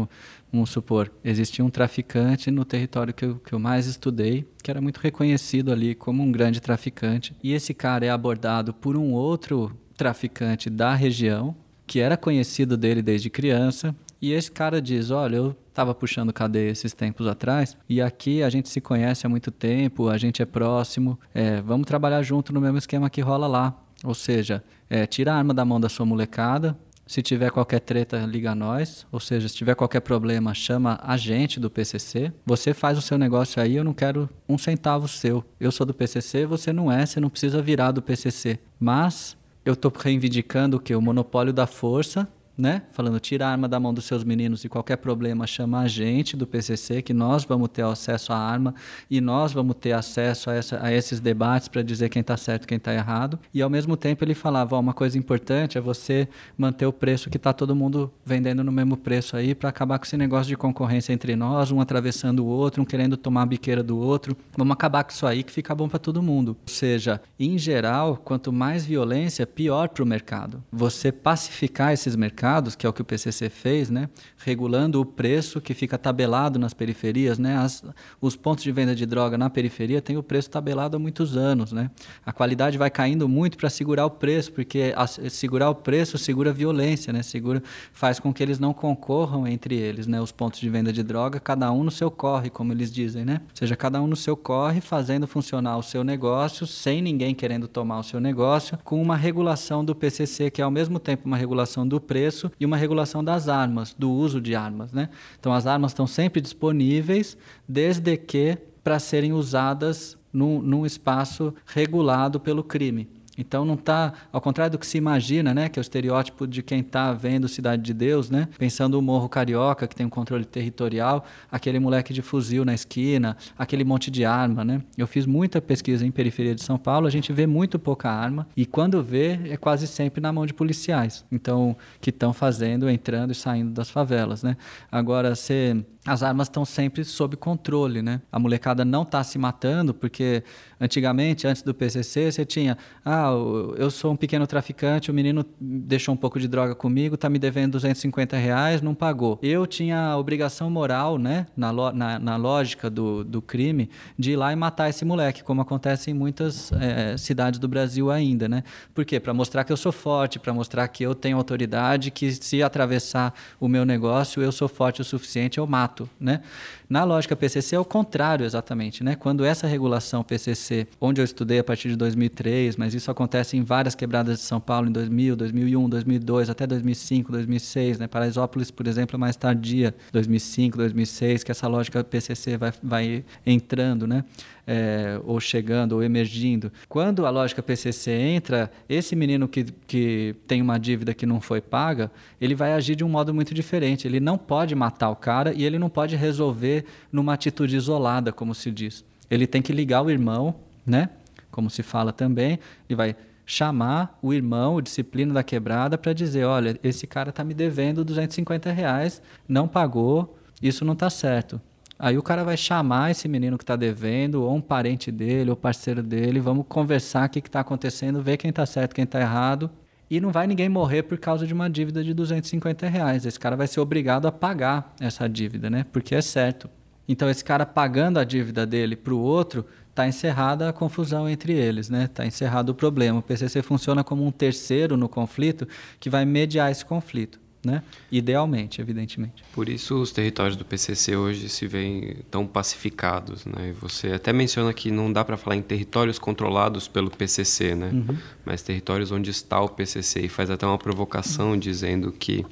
D: vamos supor, existia um traficante no território que eu, que eu mais estudei, que era muito reconhecido ali como um grande traficante. E esse cara é abordado por um outro traficante da região, que era conhecido dele desde criança. E esse cara diz: Olha, eu estava puxando cadeia esses tempos atrás, e aqui a gente se conhece há muito tempo, a gente é próximo, é, vamos trabalhar junto no mesmo esquema que rola lá. Ou seja, é, tira a arma da mão da sua molecada, se tiver qualquer treta, liga a nós. Ou seja, se tiver qualquer problema, chama a gente do PCC. Você faz o seu negócio aí, eu não quero um centavo seu. Eu sou do PCC, você não é, você não precisa virar do PCC. Mas eu estou reivindicando o que? O monopólio da força né? Falando, tira a arma da mão dos seus meninos e qualquer problema chama a gente do PCC, que nós vamos ter acesso à arma e nós vamos ter acesso a, essa, a esses debates para dizer quem está certo quem está errado. E ao mesmo tempo ele falava, uma coisa importante é você manter o preço que está todo mundo vendendo no mesmo preço aí para acabar com esse negócio de concorrência entre nós, um atravessando o outro, um querendo tomar a biqueira do outro. Vamos acabar com isso aí que fica bom para todo mundo. Ou seja, em geral, quanto mais violência, pior para o mercado. Você pacificar esses mercados mercados, que é o que o PCC fez, né? regulando o preço que fica tabelado nas periferias. Né? As, os pontos de venda de droga na periferia têm o preço tabelado há muitos anos. Né? A qualidade vai caindo muito para segurar o preço, porque a, segurar o preço segura a violência, né? segura, faz com que eles não concorram entre eles, né? os pontos de venda de droga, cada um no seu corre, como eles dizem. Né? Ou seja, cada um no seu corre, fazendo funcionar o seu negócio, sem ninguém querendo tomar o seu negócio, com uma regulação do PCC, que é ao mesmo tempo uma regulação do preço preço e uma regulação das armas, do uso de armas. Né? Então, as armas estão sempre disponíveis, desde que para serem usadas num, num espaço regulado pelo crime. Então não está, ao contrário do que se imagina, né, que é o estereótipo de quem está vendo Cidade de Deus, né, pensando o Morro Carioca que tem um controle territorial, aquele moleque de fuzil na esquina, aquele monte de arma, né. Eu fiz muita pesquisa em periferia de São Paulo, a gente vê muito pouca arma e quando vê é quase sempre na mão de policiais. Então que estão fazendo, entrando e saindo das favelas, né. Agora você as armas estão sempre sob controle, né? A molecada não está se matando, porque antigamente, antes do PCC, você tinha, ah, eu sou um pequeno traficante, o menino deixou um pouco de droga comigo, está me devendo 250 reais, não pagou. Eu tinha a obrigação moral, né, na, na, na lógica do, do crime, de ir lá e matar esse moleque, como acontece em muitas é, cidades do Brasil ainda, né? Por quê? Para mostrar que eu sou forte, para mostrar que eu tenho autoridade, que se atravessar o meu negócio, eu sou forte o suficiente, eu mato fato, né? Na lógica PCC é o contrário exatamente, né? Quando essa regulação PCC, onde eu estudei a partir de 2003, mas isso acontece em várias quebradas de São Paulo em 2000, 2001, 2002, até 2005, 2006, né? Paraisópolis, por exemplo, é mais tardia, 2005, 2006, que essa lógica PCC vai, vai entrando, né? É, ou chegando ou emergindo. Quando a lógica PCC entra, esse menino que, que tem uma dívida que não foi paga, ele vai agir de um modo muito diferente. Ele não pode matar o cara e ele não pode resolver numa atitude isolada, como se diz. Ele tem que ligar o irmão, né? Como se fala também, e vai chamar o irmão, o disciplina da quebrada, para dizer: olha, esse cara está me devendo 250 reais, não pagou, isso não está certo. Aí o cara vai chamar esse menino que está devendo, ou um parente dele, ou parceiro dele, vamos conversar o que está acontecendo, ver quem está certo, quem está errado. E não vai ninguém morrer por causa de uma dívida de 250 reais. Esse cara vai ser obrigado a pagar essa dívida, né? Porque é certo. Então, esse cara pagando a dívida dele para o outro, está encerrada a confusão entre eles, né? Está encerrado o problema. O PCC funciona como um terceiro no conflito que vai mediar esse conflito né? Idealmente, evidentemente.
C: Por isso os territórios do PCC hoje se veem tão pacificados, né? E você até menciona que não dá para falar em territórios controlados pelo PCC, né? Uhum. Mas territórios onde está o PCC e faz até uma provocação uhum. dizendo que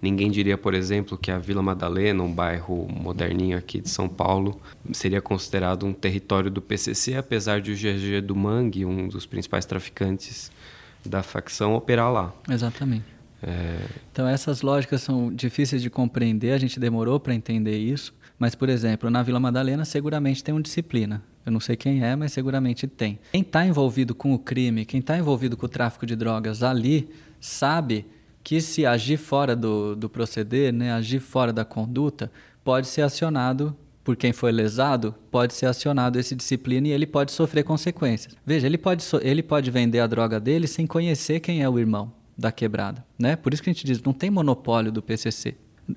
C: ninguém diria, por exemplo, que a Vila Madalena, um bairro moderninho aqui de São Paulo, seria considerado um território do PCC, apesar de o GG do Mangue, um dos principais traficantes da facção, operar lá.
D: Exatamente. É... Então, essas lógicas são difíceis de compreender, a gente demorou para entender isso. Mas, por exemplo, na Vila Madalena, seguramente tem um disciplina. Eu não sei quem é, mas seguramente tem. Quem está envolvido com o crime, quem está envolvido com o tráfico de drogas ali, sabe que se agir fora do, do proceder, né, agir fora da conduta, pode ser acionado por quem foi lesado, pode ser acionado esse disciplina e ele pode sofrer consequências. Veja, ele pode, ele pode vender a droga dele sem conhecer quem é o irmão da quebrada. Né? Por isso que a gente diz, não tem monopólio do PCC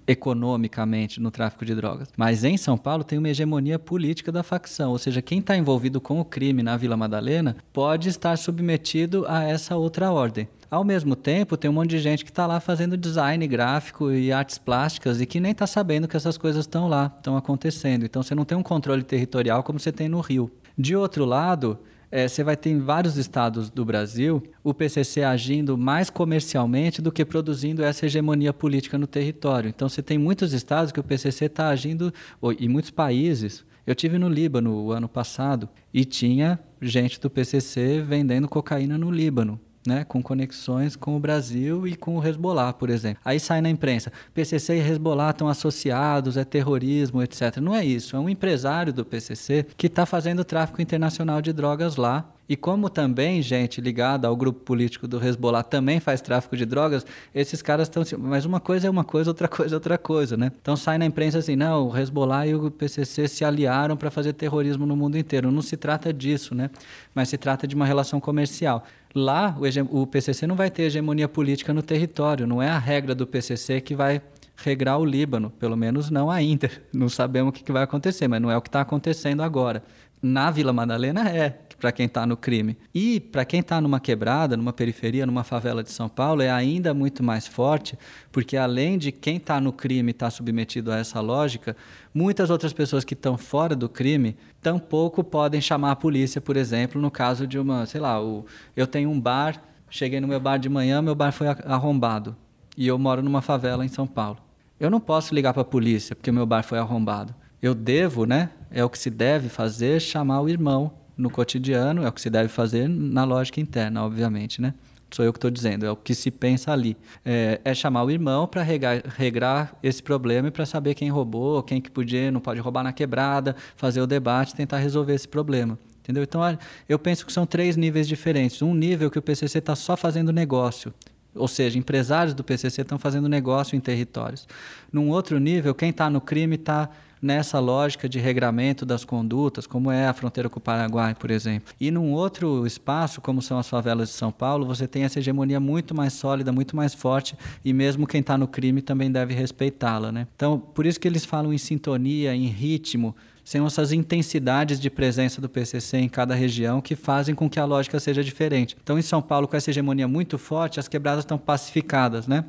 D: economicamente no tráfico de drogas. Mas em São Paulo tem uma hegemonia política da facção, ou seja, quem está envolvido com o crime na Vila Madalena pode estar submetido a essa outra ordem. Ao mesmo tempo, tem um monte de gente que está lá fazendo design gráfico e artes plásticas e que nem está sabendo que essas coisas estão lá, estão acontecendo. Então você não tem um controle territorial como você tem no Rio. De outro lado, é, você vai ter em vários estados do Brasil o PCC agindo mais comercialmente do que produzindo essa hegemonia política no território. Então, você tem muitos estados que o PCC está agindo, e muitos países. Eu tive no Líbano o ano passado e tinha gente do PCC vendendo cocaína no Líbano né, com conexões com o Brasil e com o Hezbollah, por exemplo. Aí sai na imprensa, PCC e Hezbollah estão associados, é terrorismo, etc. Não é isso, é um empresário do PCC que está fazendo tráfico internacional de drogas lá. E como também gente ligada ao grupo político do Hezbollah também faz tráfico de drogas, esses caras estão assim, mas uma coisa é uma coisa, outra coisa é outra coisa, né? Então sai na imprensa assim, não, o Hezbollah e o PCC se aliaram para fazer terrorismo no mundo inteiro. Não se trata disso, né? Mas se trata de uma relação comercial. Lá, o, o PCC não vai ter hegemonia política no território, não é a regra do PCC que vai regrar o Líbano, pelo menos não ainda. Não sabemos o que vai acontecer, mas não é o que está acontecendo agora. Na Vila Madalena é, para quem está no crime. E para quem está numa quebrada, numa periferia, numa favela de São Paulo, é ainda muito mais forte, porque além de quem está no crime estar tá submetido a essa lógica, muitas outras pessoas que estão fora do crime tampouco podem chamar a polícia, por exemplo, no caso de uma, sei lá, o, eu tenho um bar, cheguei no meu bar de manhã, meu bar foi arrombado e eu moro numa favela em São Paulo. Eu não posso ligar para a polícia porque meu bar foi arrombado. Eu devo, né? É o que se deve fazer, chamar o irmão no cotidiano, é o que se deve fazer na lógica interna, obviamente, né? Sou eu que estou dizendo, é o que se pensa ali. É, é chamar o irmão para regrar, esse problema e para saber quem roubou, quem que podia, não pode roubar na quebrada, fazer o debate, tentar resolver esse problema. Entendeu? Então, eu penso que são três níveis diferentes. Um nível que o PCC está só fazendo negócio, ou seja, empresários do PCC estão fazendo negócio em territórios. Num outro nível, quem está no crime está nessa lógica de regramento das condutas, como é a fronteira com o Paraguai, por exemplo. E num outro espaço, como são as favelas de São Paulo, você tem essa hegemonia muito mais sólida, muito mais forte, e mesmo quem está no crime também deve respeitá-la. Né? Então, por isso que eles falam em sintonia, em ritmo, são essas intensidades de presença do PCC em cada região que fazem com que a lógica seja diferente. Então, em São Paulo, com essa hegemonia muito forte, as quebradas estão pacificadas, né?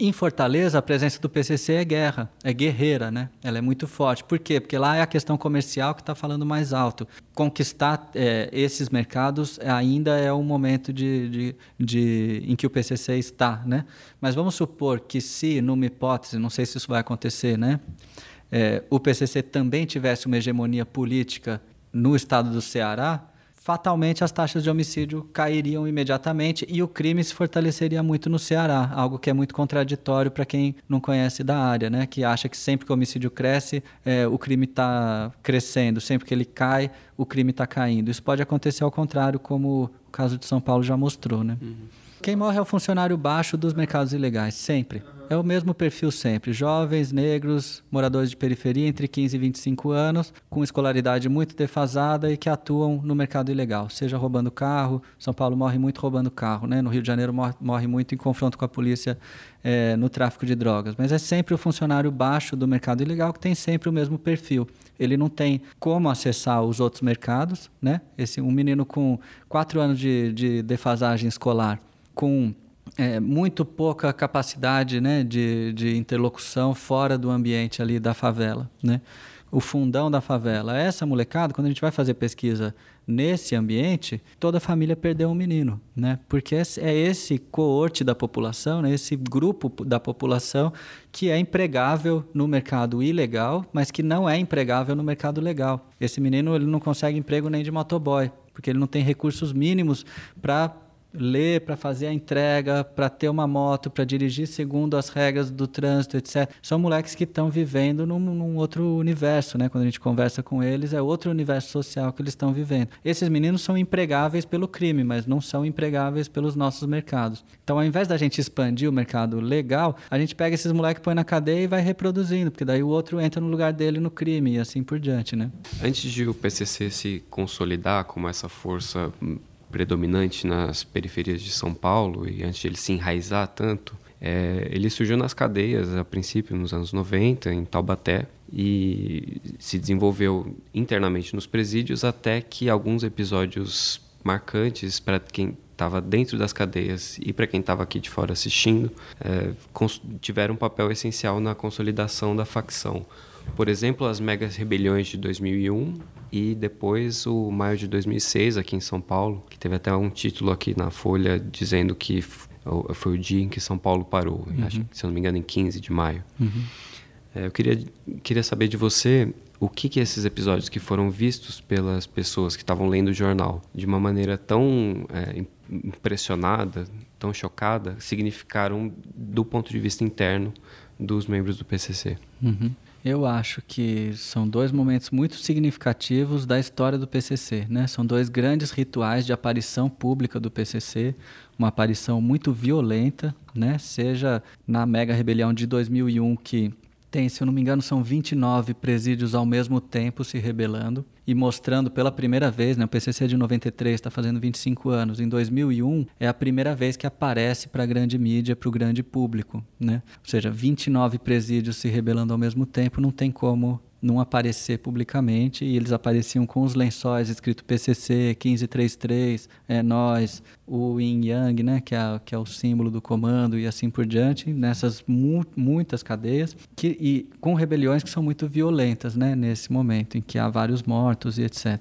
D: Em Fortaleza, a presença do PCC é guerra, é guerreira, né? Ela é muito forte. Por quê? Porque lá é a questão comercial que está falando mais alto. Conquistar é, esses mercados ainda é um momento de, de, de, em que o PCC está, né? Mas vamos supor que se, numa hipótese, não sei se isso vai acontecer, né? É, o PCC também tivesse uma hegemonia política no estado do Ceará, fatalmente as taxas de homicídio cairiam imediatamente e o crime se fortaleceria muito no Ceará, algo que é muito contraditório para quem não conhece da área, né? que acha que sempre que o homicídio cresce, é, o crime está crescendo, sempre que ele cai, o crime está caindo. Isso pode acontecer ao contrário, como o caso de São Paulo já mostrou. Né? Uhum. Quem morre é o funcionário baixo dos mercados ilegais, sempre. É o mesmo perfil sempre. Jovens, negros, moradores de periferia entre 15 e 25 anos, com escolaridade muito defasada e que atuam no mercado ilegal, seja roubando carro. São Paulo morre muito roubando carro, né? No Rio de Janeiro morre, morre muito em confronto com a polícia é, no tráfico de drogas. Mas é sempre o funcionário baixo do mercado ilegal que tem sempre o mesmo perfil. Ele não tem como acessar os outros mercados, né? Esse, um menino com quatro anos de, de defasagem escolar, com é, muito pouca capacidade né, de, de interlocução fora do ambiente ali da favela, né? o fundão da favela. Essa molecada, quando a gente vai fazer pesquisa nesse ambiente, toda a família perdeu um menino, né? Porque é esse coorte da população, né? esse grupo da população que é empregável no mercado ilegal, mas que não é empregável no mercado legal. Esse menino ele não consegue emprego nem de motoboy, porque ele não tem recursos mínimos para ler para fazer a entrega, para ter uma moto, para dirigir segundo as regras do trânsito, etc. São moleques que estão vivendo num, num, outro universo, né? Quando a gente conversa com eles, é outro universo social que eles estão vivendo. Esses meninos são empregáveis pelo crime, mas não são empregáveis pelos nossos mercados. Então, ao invés da gente expandir o mercado legal, a gente pega esses moleques, põe na cadeia e vai reproduzindo, porque daí o outro entra no lugar dele no crime e assim por diante, né?
C: Antes de o PCC se consolidar como essa força predominante nas periferias de São Paulo e antes de ele se enraizar tanto, é, ele surgiu nas cadeias a princípio nos anos 90 em Taubaté e se desenvolveu internamente nos presídios até que alguns episódios marcantes para quem estava dentro das cadeias e para quem estava aqui de fora assistindo é, tiveram um papel essencial na consolidação da facção. Por exemplo, as megas rebeliões de 2001 e depois o maio de 2006 aqui em São Paulo, que teve até um título aqui na Folha dizendo que foi o dia em que São Paulo parou, uhum. acho, se eu não me engano em 15 de maio. Uhum. É, eu queria, queria saber de você o que, que esses episódios que foram vistos pelas pessoas que estavam lendo o jornal de uma maneira tão é, impressionada, tão chocada, significaram do ponto de vista interno dos membros do PCC.
D: Uhum. Eu acho que são dois momentos muito significativos da história do PCC, né? São dois grandes rituais de aparição pública do PCC, uma aparição muito violenta, né? Seja na mega rebelião de 2001 que tem, se eu não me engano, são 29 presídios ao mesmo tempo se rebelando e mostrando pela primeira vez, né, o PCC de 93 está fazendo 25 anos, em 2001 é a primeira vez que aparece para a grande mídia, para o grande público, né? Ou seja, 29 presídios se rebelando ao mesmo tempo, não tem como não aparecer publicamente e eles apareciam com os lençóis escrito PCC 1533, é nós, o Yin Yang, né, que é, que é o símbolo do comando e assim por diante, nessas mu muitas cadeias que, e com rebeliões que são muito violentas, né, nesse momento em que há vários mortos e etc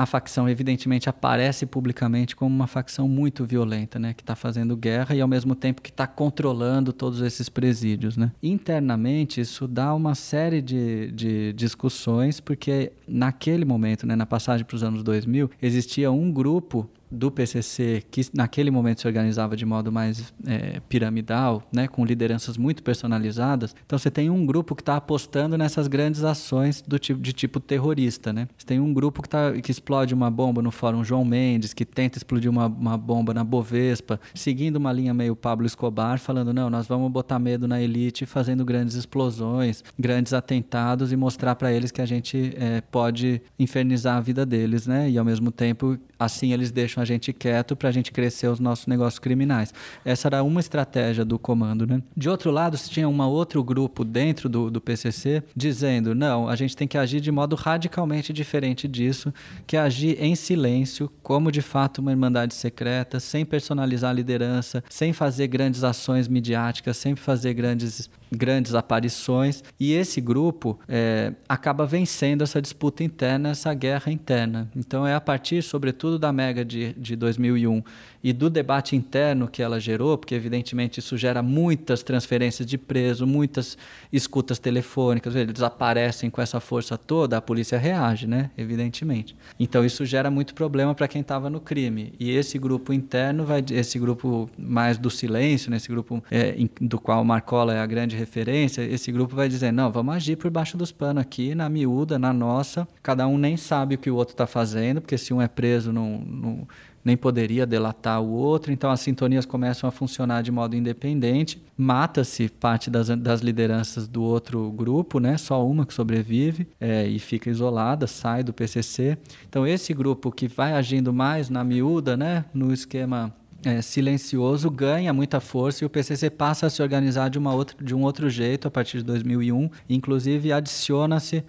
D: a facção evidentemente aparece publicamente como uma facção muito violenta, né, que está fazendo guerra e ao mesmo tempo que está controlando todos esses presídios, né. Internamente isso dá uma série de, de discussões porque naquele momento, né, na passagem para os anos 2000, existia um grupo do PCC, que naquele momento se organizava de modo mais é, piramidal, né, com lideranças muito personalizadas. Então você tem um grupo que está apostando nessas grandes ações do tipo, de tipo terrorista. Né? Você tem um grupo que, tá, que explode uma bomba no Fórum João Mendes, que tenta explodir uma, uma bomba na Bovespa, seguindo uma linha meio Pablo Escobar, falando: não, nós vamos botar medo na elite, fazendo grandes explosões, grandes atentados e mostrar para eles que a gente é, pode infernizar a vida deles, né? E ao mesmo tempo, assim eles deixam a gente quieto para a gente crescer os nossos negócios criminais. Essa era uma estratégia do comando. Né? De outro lado, se tinha um outro grupo dentro do, do PCC dizendo: não, a gente tem que agir de modo radicalmente diferente disso, que é agir em silêncio, como de fato uma irmandade secreta, sem personalizar a liderança, sem fazer grandes ações midiáticas, sem fazer grandes grandes aparições e esse grupo é, acaba vencendo essa disputa interna, essa guerra interna. Então é a partir, sobretudo, da Mega de, de 2001 e do debate interno que ela gerou, porque evidentemente isso gera muitas transferências de preso, muitas escutas telefônicas, eles aparecem com essa força toda, a polícia reage, né? Evidentemente. Então isso gera muito problema para quem estava no crime. E esse grupo interno vai, esse grupo mais do silêncio, nesse né? grupo é, do qual Marcola é a grande referência, esse grupo vai dizer não, vamos agir por baixo dos panos aqui, na miúda, na nossa. Cada um nem sabe o que o outro está fazendo, porque se um é preso não, não nem poderia delatar o outro, então as sintonias começam a funcionar de modo independente, mata-se parte das, das lideranças do outro grupo, né? só uma que sobrevive é, e fica isolada, sai do PCC. Então esse grupo que vai agindo mais na miúda, né? no esquema é, silencioso ganha muita força e o PCC passa a se organizar de, uma outra, de um outro jeito a partir de 2001. Inclusive, adiciona-se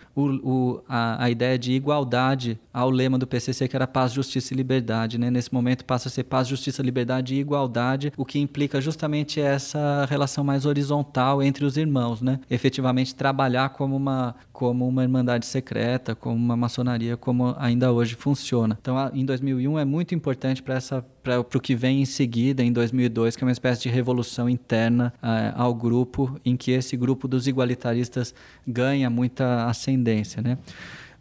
D: a, a ideia de igualdade ao lema do PCC, que era paz, justiça e liberdade. Né? Nesse momento passa a ser paz, justiça, liberdade e igualdade, o que implica justamente essa relação mais horizontal entre os irmãos. Né? Efetivamente, trabalhar como uma, como uma irmandade secreta, como uma maçonaria, como ainda hoje funciona. Então, em 2001 é muito importante para essa para o que vem em seguida, em 2002, que é uma espécie de revolução interna uh, ao grupo, em que esse grupo dos igualitaristas ganha muita ascendência. Né?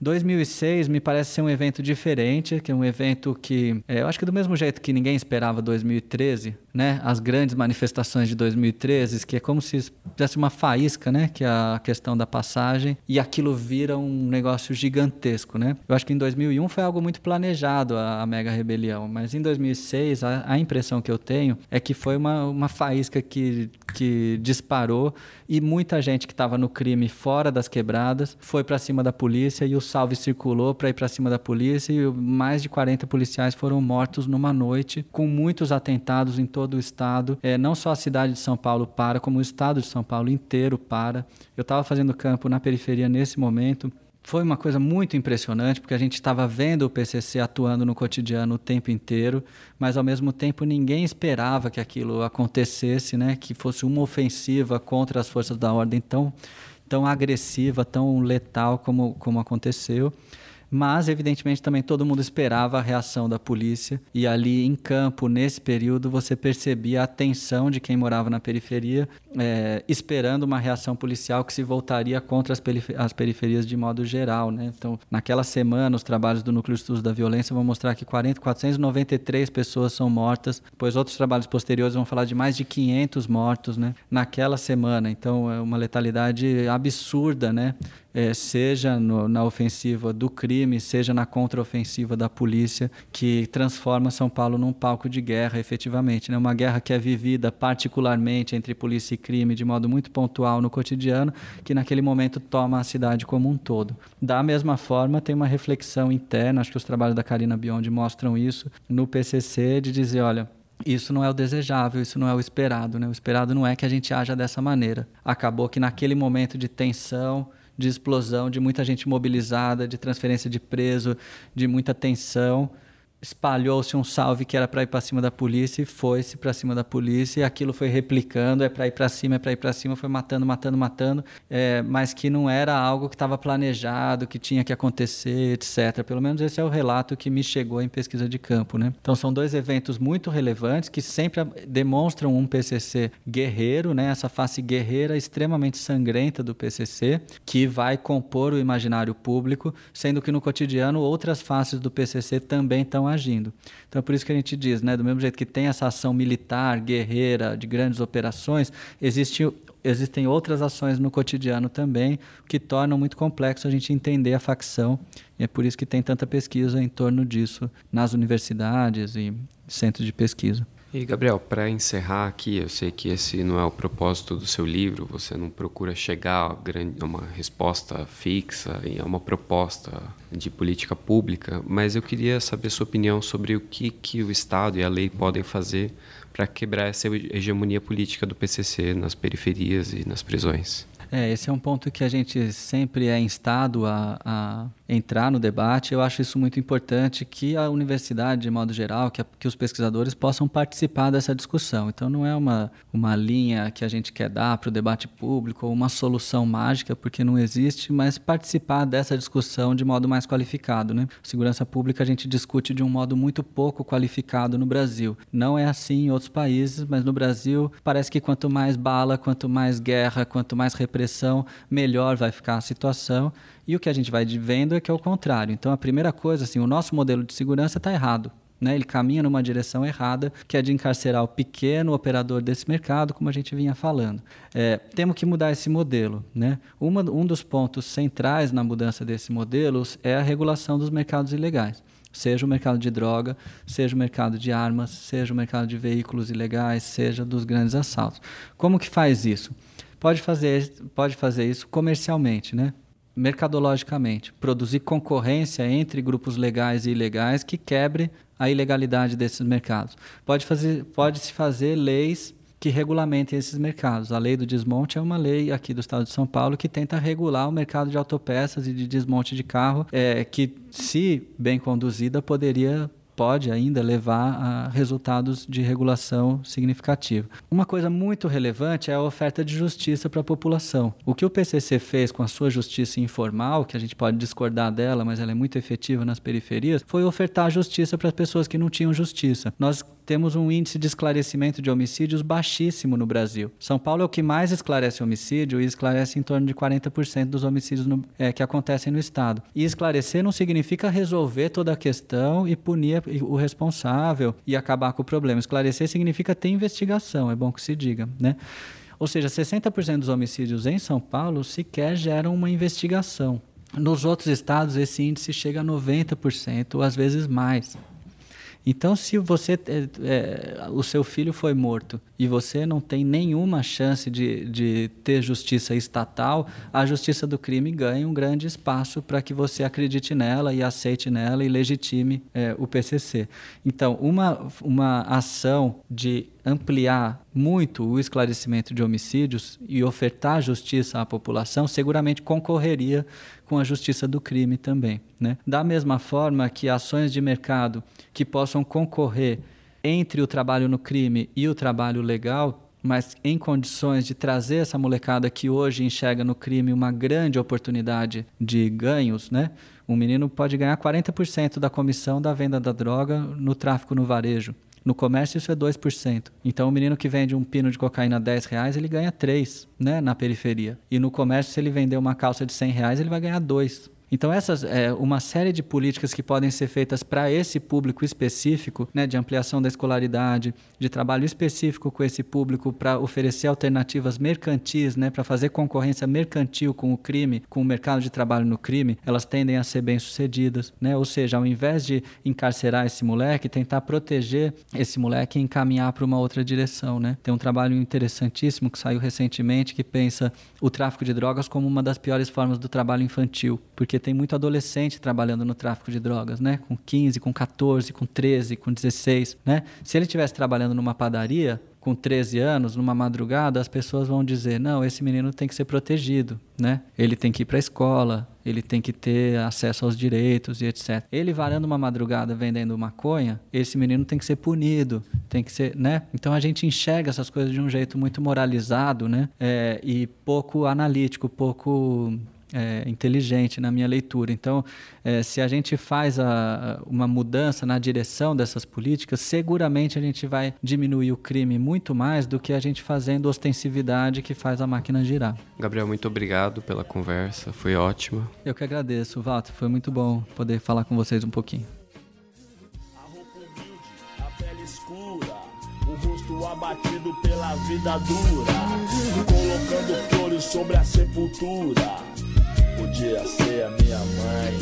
D: 2006 me parece ser um evento diferente, que é um evento que, é, eu acho que do mesmo jeito que ninguém esperava 2013, né? As grandes manifestações de 2013, que é como se tivesse uma faísca, né? Que é a questão da passagem e aquilo vira um negócio gigantesco, né? Eu acho que em 2001 foi algo muito planejado a, a mega rebelião, mas em 2006 a, a, impressão que eu tenho é que foi uma, uma faísca que, que disparou e muita gente que estava no crime fora das quebradas foi para cima da polícia e o salve circulou para ir para cima da polícia e mais de 40 policiais foram mortos numa noite com muitos atentados em todo o estado. É, não só a cidade de São Paulo para, como o estado de São Paulo inteiro para. Eu estava fazendo campo na periferia nesse momento foi uma coisa muito impressionante, porque a gente estava vendo o PCC atuando no cotidiano o tempo inteiro, mas ao mesmo tempo ninguém esperava que aquilo acontecesse, né? que fosse uma ofensiva contra as forças da ordem tão, tão agressiva, tão letal como, como aconteceu. Mas evidentemente também todo mundo esperava a reação da polícia e ali em campo, nesse período, você percebia a tensão de quem morava na periferia, é, esperando uma reação policial que se voltaria contra as, as periferias de modo geral. Né? Então, naquela semana, os trabalhos do Núcleo de Estudos da Violência vão mostrar que 40, 493 pessoas são mortas, depois outros trabalhos posteriores vão falar de mais de 500 mortos né? naquela semana. Então, é uma letalidade absurda, né? É, seja no, na ofensiva do crime, seja na contraofensiva da polícia, que transforma São Paulo num palco de guerra, efetivamente. Né? Uma guerra que é vivida particularmente entre polícia e crime de modo muito pontual no cotidiano, que naquele momento toma a cidade como um todo. Da mesma forma, tem uma reflexão interna, acho que os trabalhos da Karina Biondi mostram isso, no PCC, de dizer: olha isso não é o desejável, isso não é o esperado. Né? O esperado não é que a gente haja dessa maneira. Acabou que naquele momento de tensão, de explosão, de muita gente mobilizada, de transferência de preso, de muita tensão espalhou-se um salve que era para ir para cima da polícia e foi-se para cima da polícia e aquilo foi replicando, é para ir para cima, é para ir para cima, foi matando, matando, matando, é, mas que não era algo que estava planejado, que tinha que acontecer, etc. Pelo menos esse é o relato que me chegou em pesquisa de campo, né? Então são dois eventos muito relevantes que sempre demonstram um PCC guerreiro, né? Essa face guerreira extremamente sangrenta do PCC que vai compor o imaginário público, sendo que no cotidiano outras faces do PCC também estão agindo. Então é por isso que a gente diz, né, do mesmo jeito que tem essa ação militar, guerreira, de grandes operações, existe, existem outras ações no cotidiano também, que tornam muito complexo a gente entender a facção. E é por isso que tem tanta pesquisa em torno disso nas universidades e centros de pesquisa.
C: E Gabriel, para encerrar aqui, eu sei que esse não é o propósito do seu livro, você não procura chegar a uma resposta fixa e a uma proposta de política pública, mas eu queria saber sua opinião sobre o que, que o Estado e a lei podem fazer para quebrar essa hegemonia política do PCC nas periferias e nas prisões.
D: É, esse é um ponto que a gente sempre é instado a, a entrar no debate. Eu acho isso muito importante que a universidade, de modo geral, que, a, que os pesquisadores possam participar dessa discussão. Então, não é uma, uma linha que a gente quer dar para o debate público ou uma solução mágica, porque não existe, mas participar dessa discussão de modo mais qualificado. Né? Segurança pública a gente discute de um modo muito pouco qualificado no Brasil. Não é assim em outros países, mas no Brasil parece que quanto mais bala, quanto mais guerra, quanto mais repressão, melhor vai ficar a situação. E o que a gente vai vendo é que é o contrário. Então, a primeira coisa, assim, o nosso modelo de segurança está errado. Né? Ele caminha numa direção errada, que é de encarcerar o pequeno operador desse mercado, como a gente vinha falando. É, temos que mudar esse modelo. Né? Uma, um dos pontos centrais na mudança desse modelo é a regulação dos mercados ilegais. Seja o mercado de droga, seja o mercado de armas, seja o mercado de veículos ilegais, seja dos grandes assaltos. Como que faz isso? Pode fazer, pode fazer isso comercialmente, né? Mercadologicamente, produzir concorrência entre grupos legais e ilegais que quebre a ilegalidade desses mercados. Pode fazer, pode se fazer leis que regulamentem esses mercados. A lei do desmonte é uma lei aqui do Estado de São Paulo que tenta regular o mercado de autopeças e de desmonte de carro, é, que, se bem conduzida, poderia pode ainda levar a resultados de regulação significativa. Uma coisa muito relevante é a oferta de justiça para a população. O que o PCC fez com a sua justiça informal, que a gente pode discordar dela, mas ela é muito efetiva nas periferias, foi ofertar justiça para as pessoas que não tinham justiça. Nós temos um índice de esclarecimento de homicídios baixíssimo no Brasil. São Paulo é o que mais esclarece homicídio e esclarece em torno de 40% dos homicídios no, é, que acontecem no Estado. E esclarecer não significa resolver toda a questão e punir o responsável e acabar com o problema. Esclarecer significa ter investigação, é bom que se diga, né? Ou seja, 60% dos homicídios em São Paulo sequer geram uma investigação. Nos outros estados, esse índice chega a 90%, ou às vezes mais. Então, se você é, é, o seu filho foi morto e você não tem nenhuma chance de, de ter justiça estatal, a justiça do crime ganha um grande espaço para que você acredite nela e aceite nela e legitime é, o PCC. Então, uma, uma ação de ampliar muito o esclarecimento de homicídios e ofertar justiça à população, seguramente concorreria com a justiça do crime também. Né? Da mesma forma que ações de mercado que possam concorrer entre o trabalho no crime e o trabalho legal mas em condições de trazer essa molecada que hoje enxerga no crime uma grande oportunidade de ganhos, né? Um menino pode ganhar 40% da comissão da venda da droga no tráfico no varejo. No comércio isso é 2%. Então o menino que vende um pino de cocaína a 10 reais, ele ganha 3 né, na periferia. E no comércio, se ele vender uma calça de 100 reais, ele vai ganhar 2. Então, essas é uma série de políticas que podem ser feitas para esse público específico, né, de ampliação da escolaridade, de trabalho específico com esse público para oferecer alternativas mercantis, né, para fazer concorrência mercantil com o crime, com o mercado de trabalho no crime, elas tendem a ser bem-sucedidas, né? Ou seja, ao invés de encarcerar esse moleque, tentar proteger esse moleque e encaminhar para uma outra direção, né? Tem um trabalho interessantíssimo que saiu recentemente que pensa o tráfico de drogas como uma das piores formas do trabalho infantil, porque tem muito adolescente trabalhando no tráfico de drogas, né? Com 15, com 14, com 13, com 16, né? Se ele estivesse trabalhando numa padaria com 13 anos, numa madrugada, as pessoas vão dizer: "Não, esse menino tem que ser protegido, né? Ele tem que ir para a escola, ele tem que ter acesso aos direitos e etc. Ele varando uma madrugada vendendo maconha, esse menino tem que ser punido, tem que ser, né? Então a gente enxerga essas coisas de um jeito muito moralizado, né? É, e pouco analítico, pouco é, inteligente na minha leitura. Então, é, se a gente faz a, uma mudança na direção dessas políticas, seguramente a gente vai diminuir o crime muito mais do que a gente fazendo ostensividade que faz a máquina girar.
C: Gabriel, muito obrigado pela conversa, foi ótima.
D: Eu que agradeço, Walter, foi muito bom poder falar com vocês um pouquinho.
E: A roupa humilde, a pele escura, o rosto abatido pela vida dura, colocando flores sobre a sepultura podia ser a minha mãe.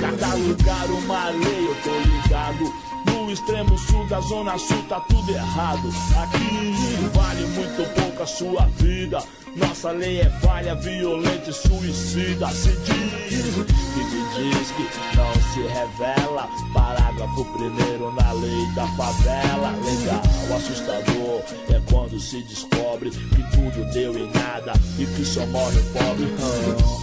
E: Cada lugar uma lei, eu tô ligado. No extremo sul da zona sul tá tudo errado. Aqui vale muito pouco a sua vida. Nossa lei é falha, violenta e suicida. Se diz que me diz que não se revela. Parágrafo primeiro na lei da favela. Legal, assustador é quando se descobre que tudo deu em nada e que só morre o pobre.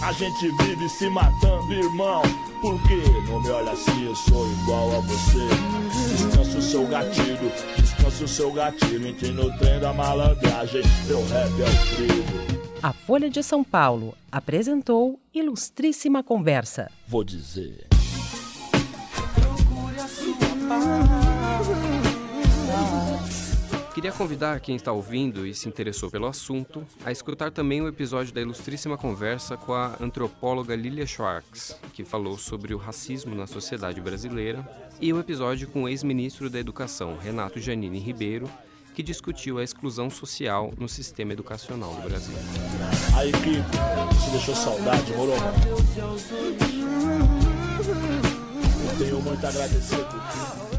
E: A gente vive se matando, irmão. Por que não me olha assim? Eu sou igual a você. Descansa o seu gatilho, descansa o seu gatilho. Entre no trem da malandragem, meu rap é o trigo.
A: A Folha de São Paulo apresentou Ilustríssima Conversa.
E: Vou dizer.
C: Queria convidar quem está ouvindo e se interessou pelo assunto a escutar também o episódio da Ilustríssima Conversa com a antropóloga Lilia Schwartz, que falou sobre o racismo na sociedade brasileira, e o episódio com o ex-ministro da Educação, Renato Janine Ribeiro, que discutiu a exclusão social no sistema educacional do Brasil.
E: A equipe se deixou saudade, morou? Eu tenho muito a agradecer.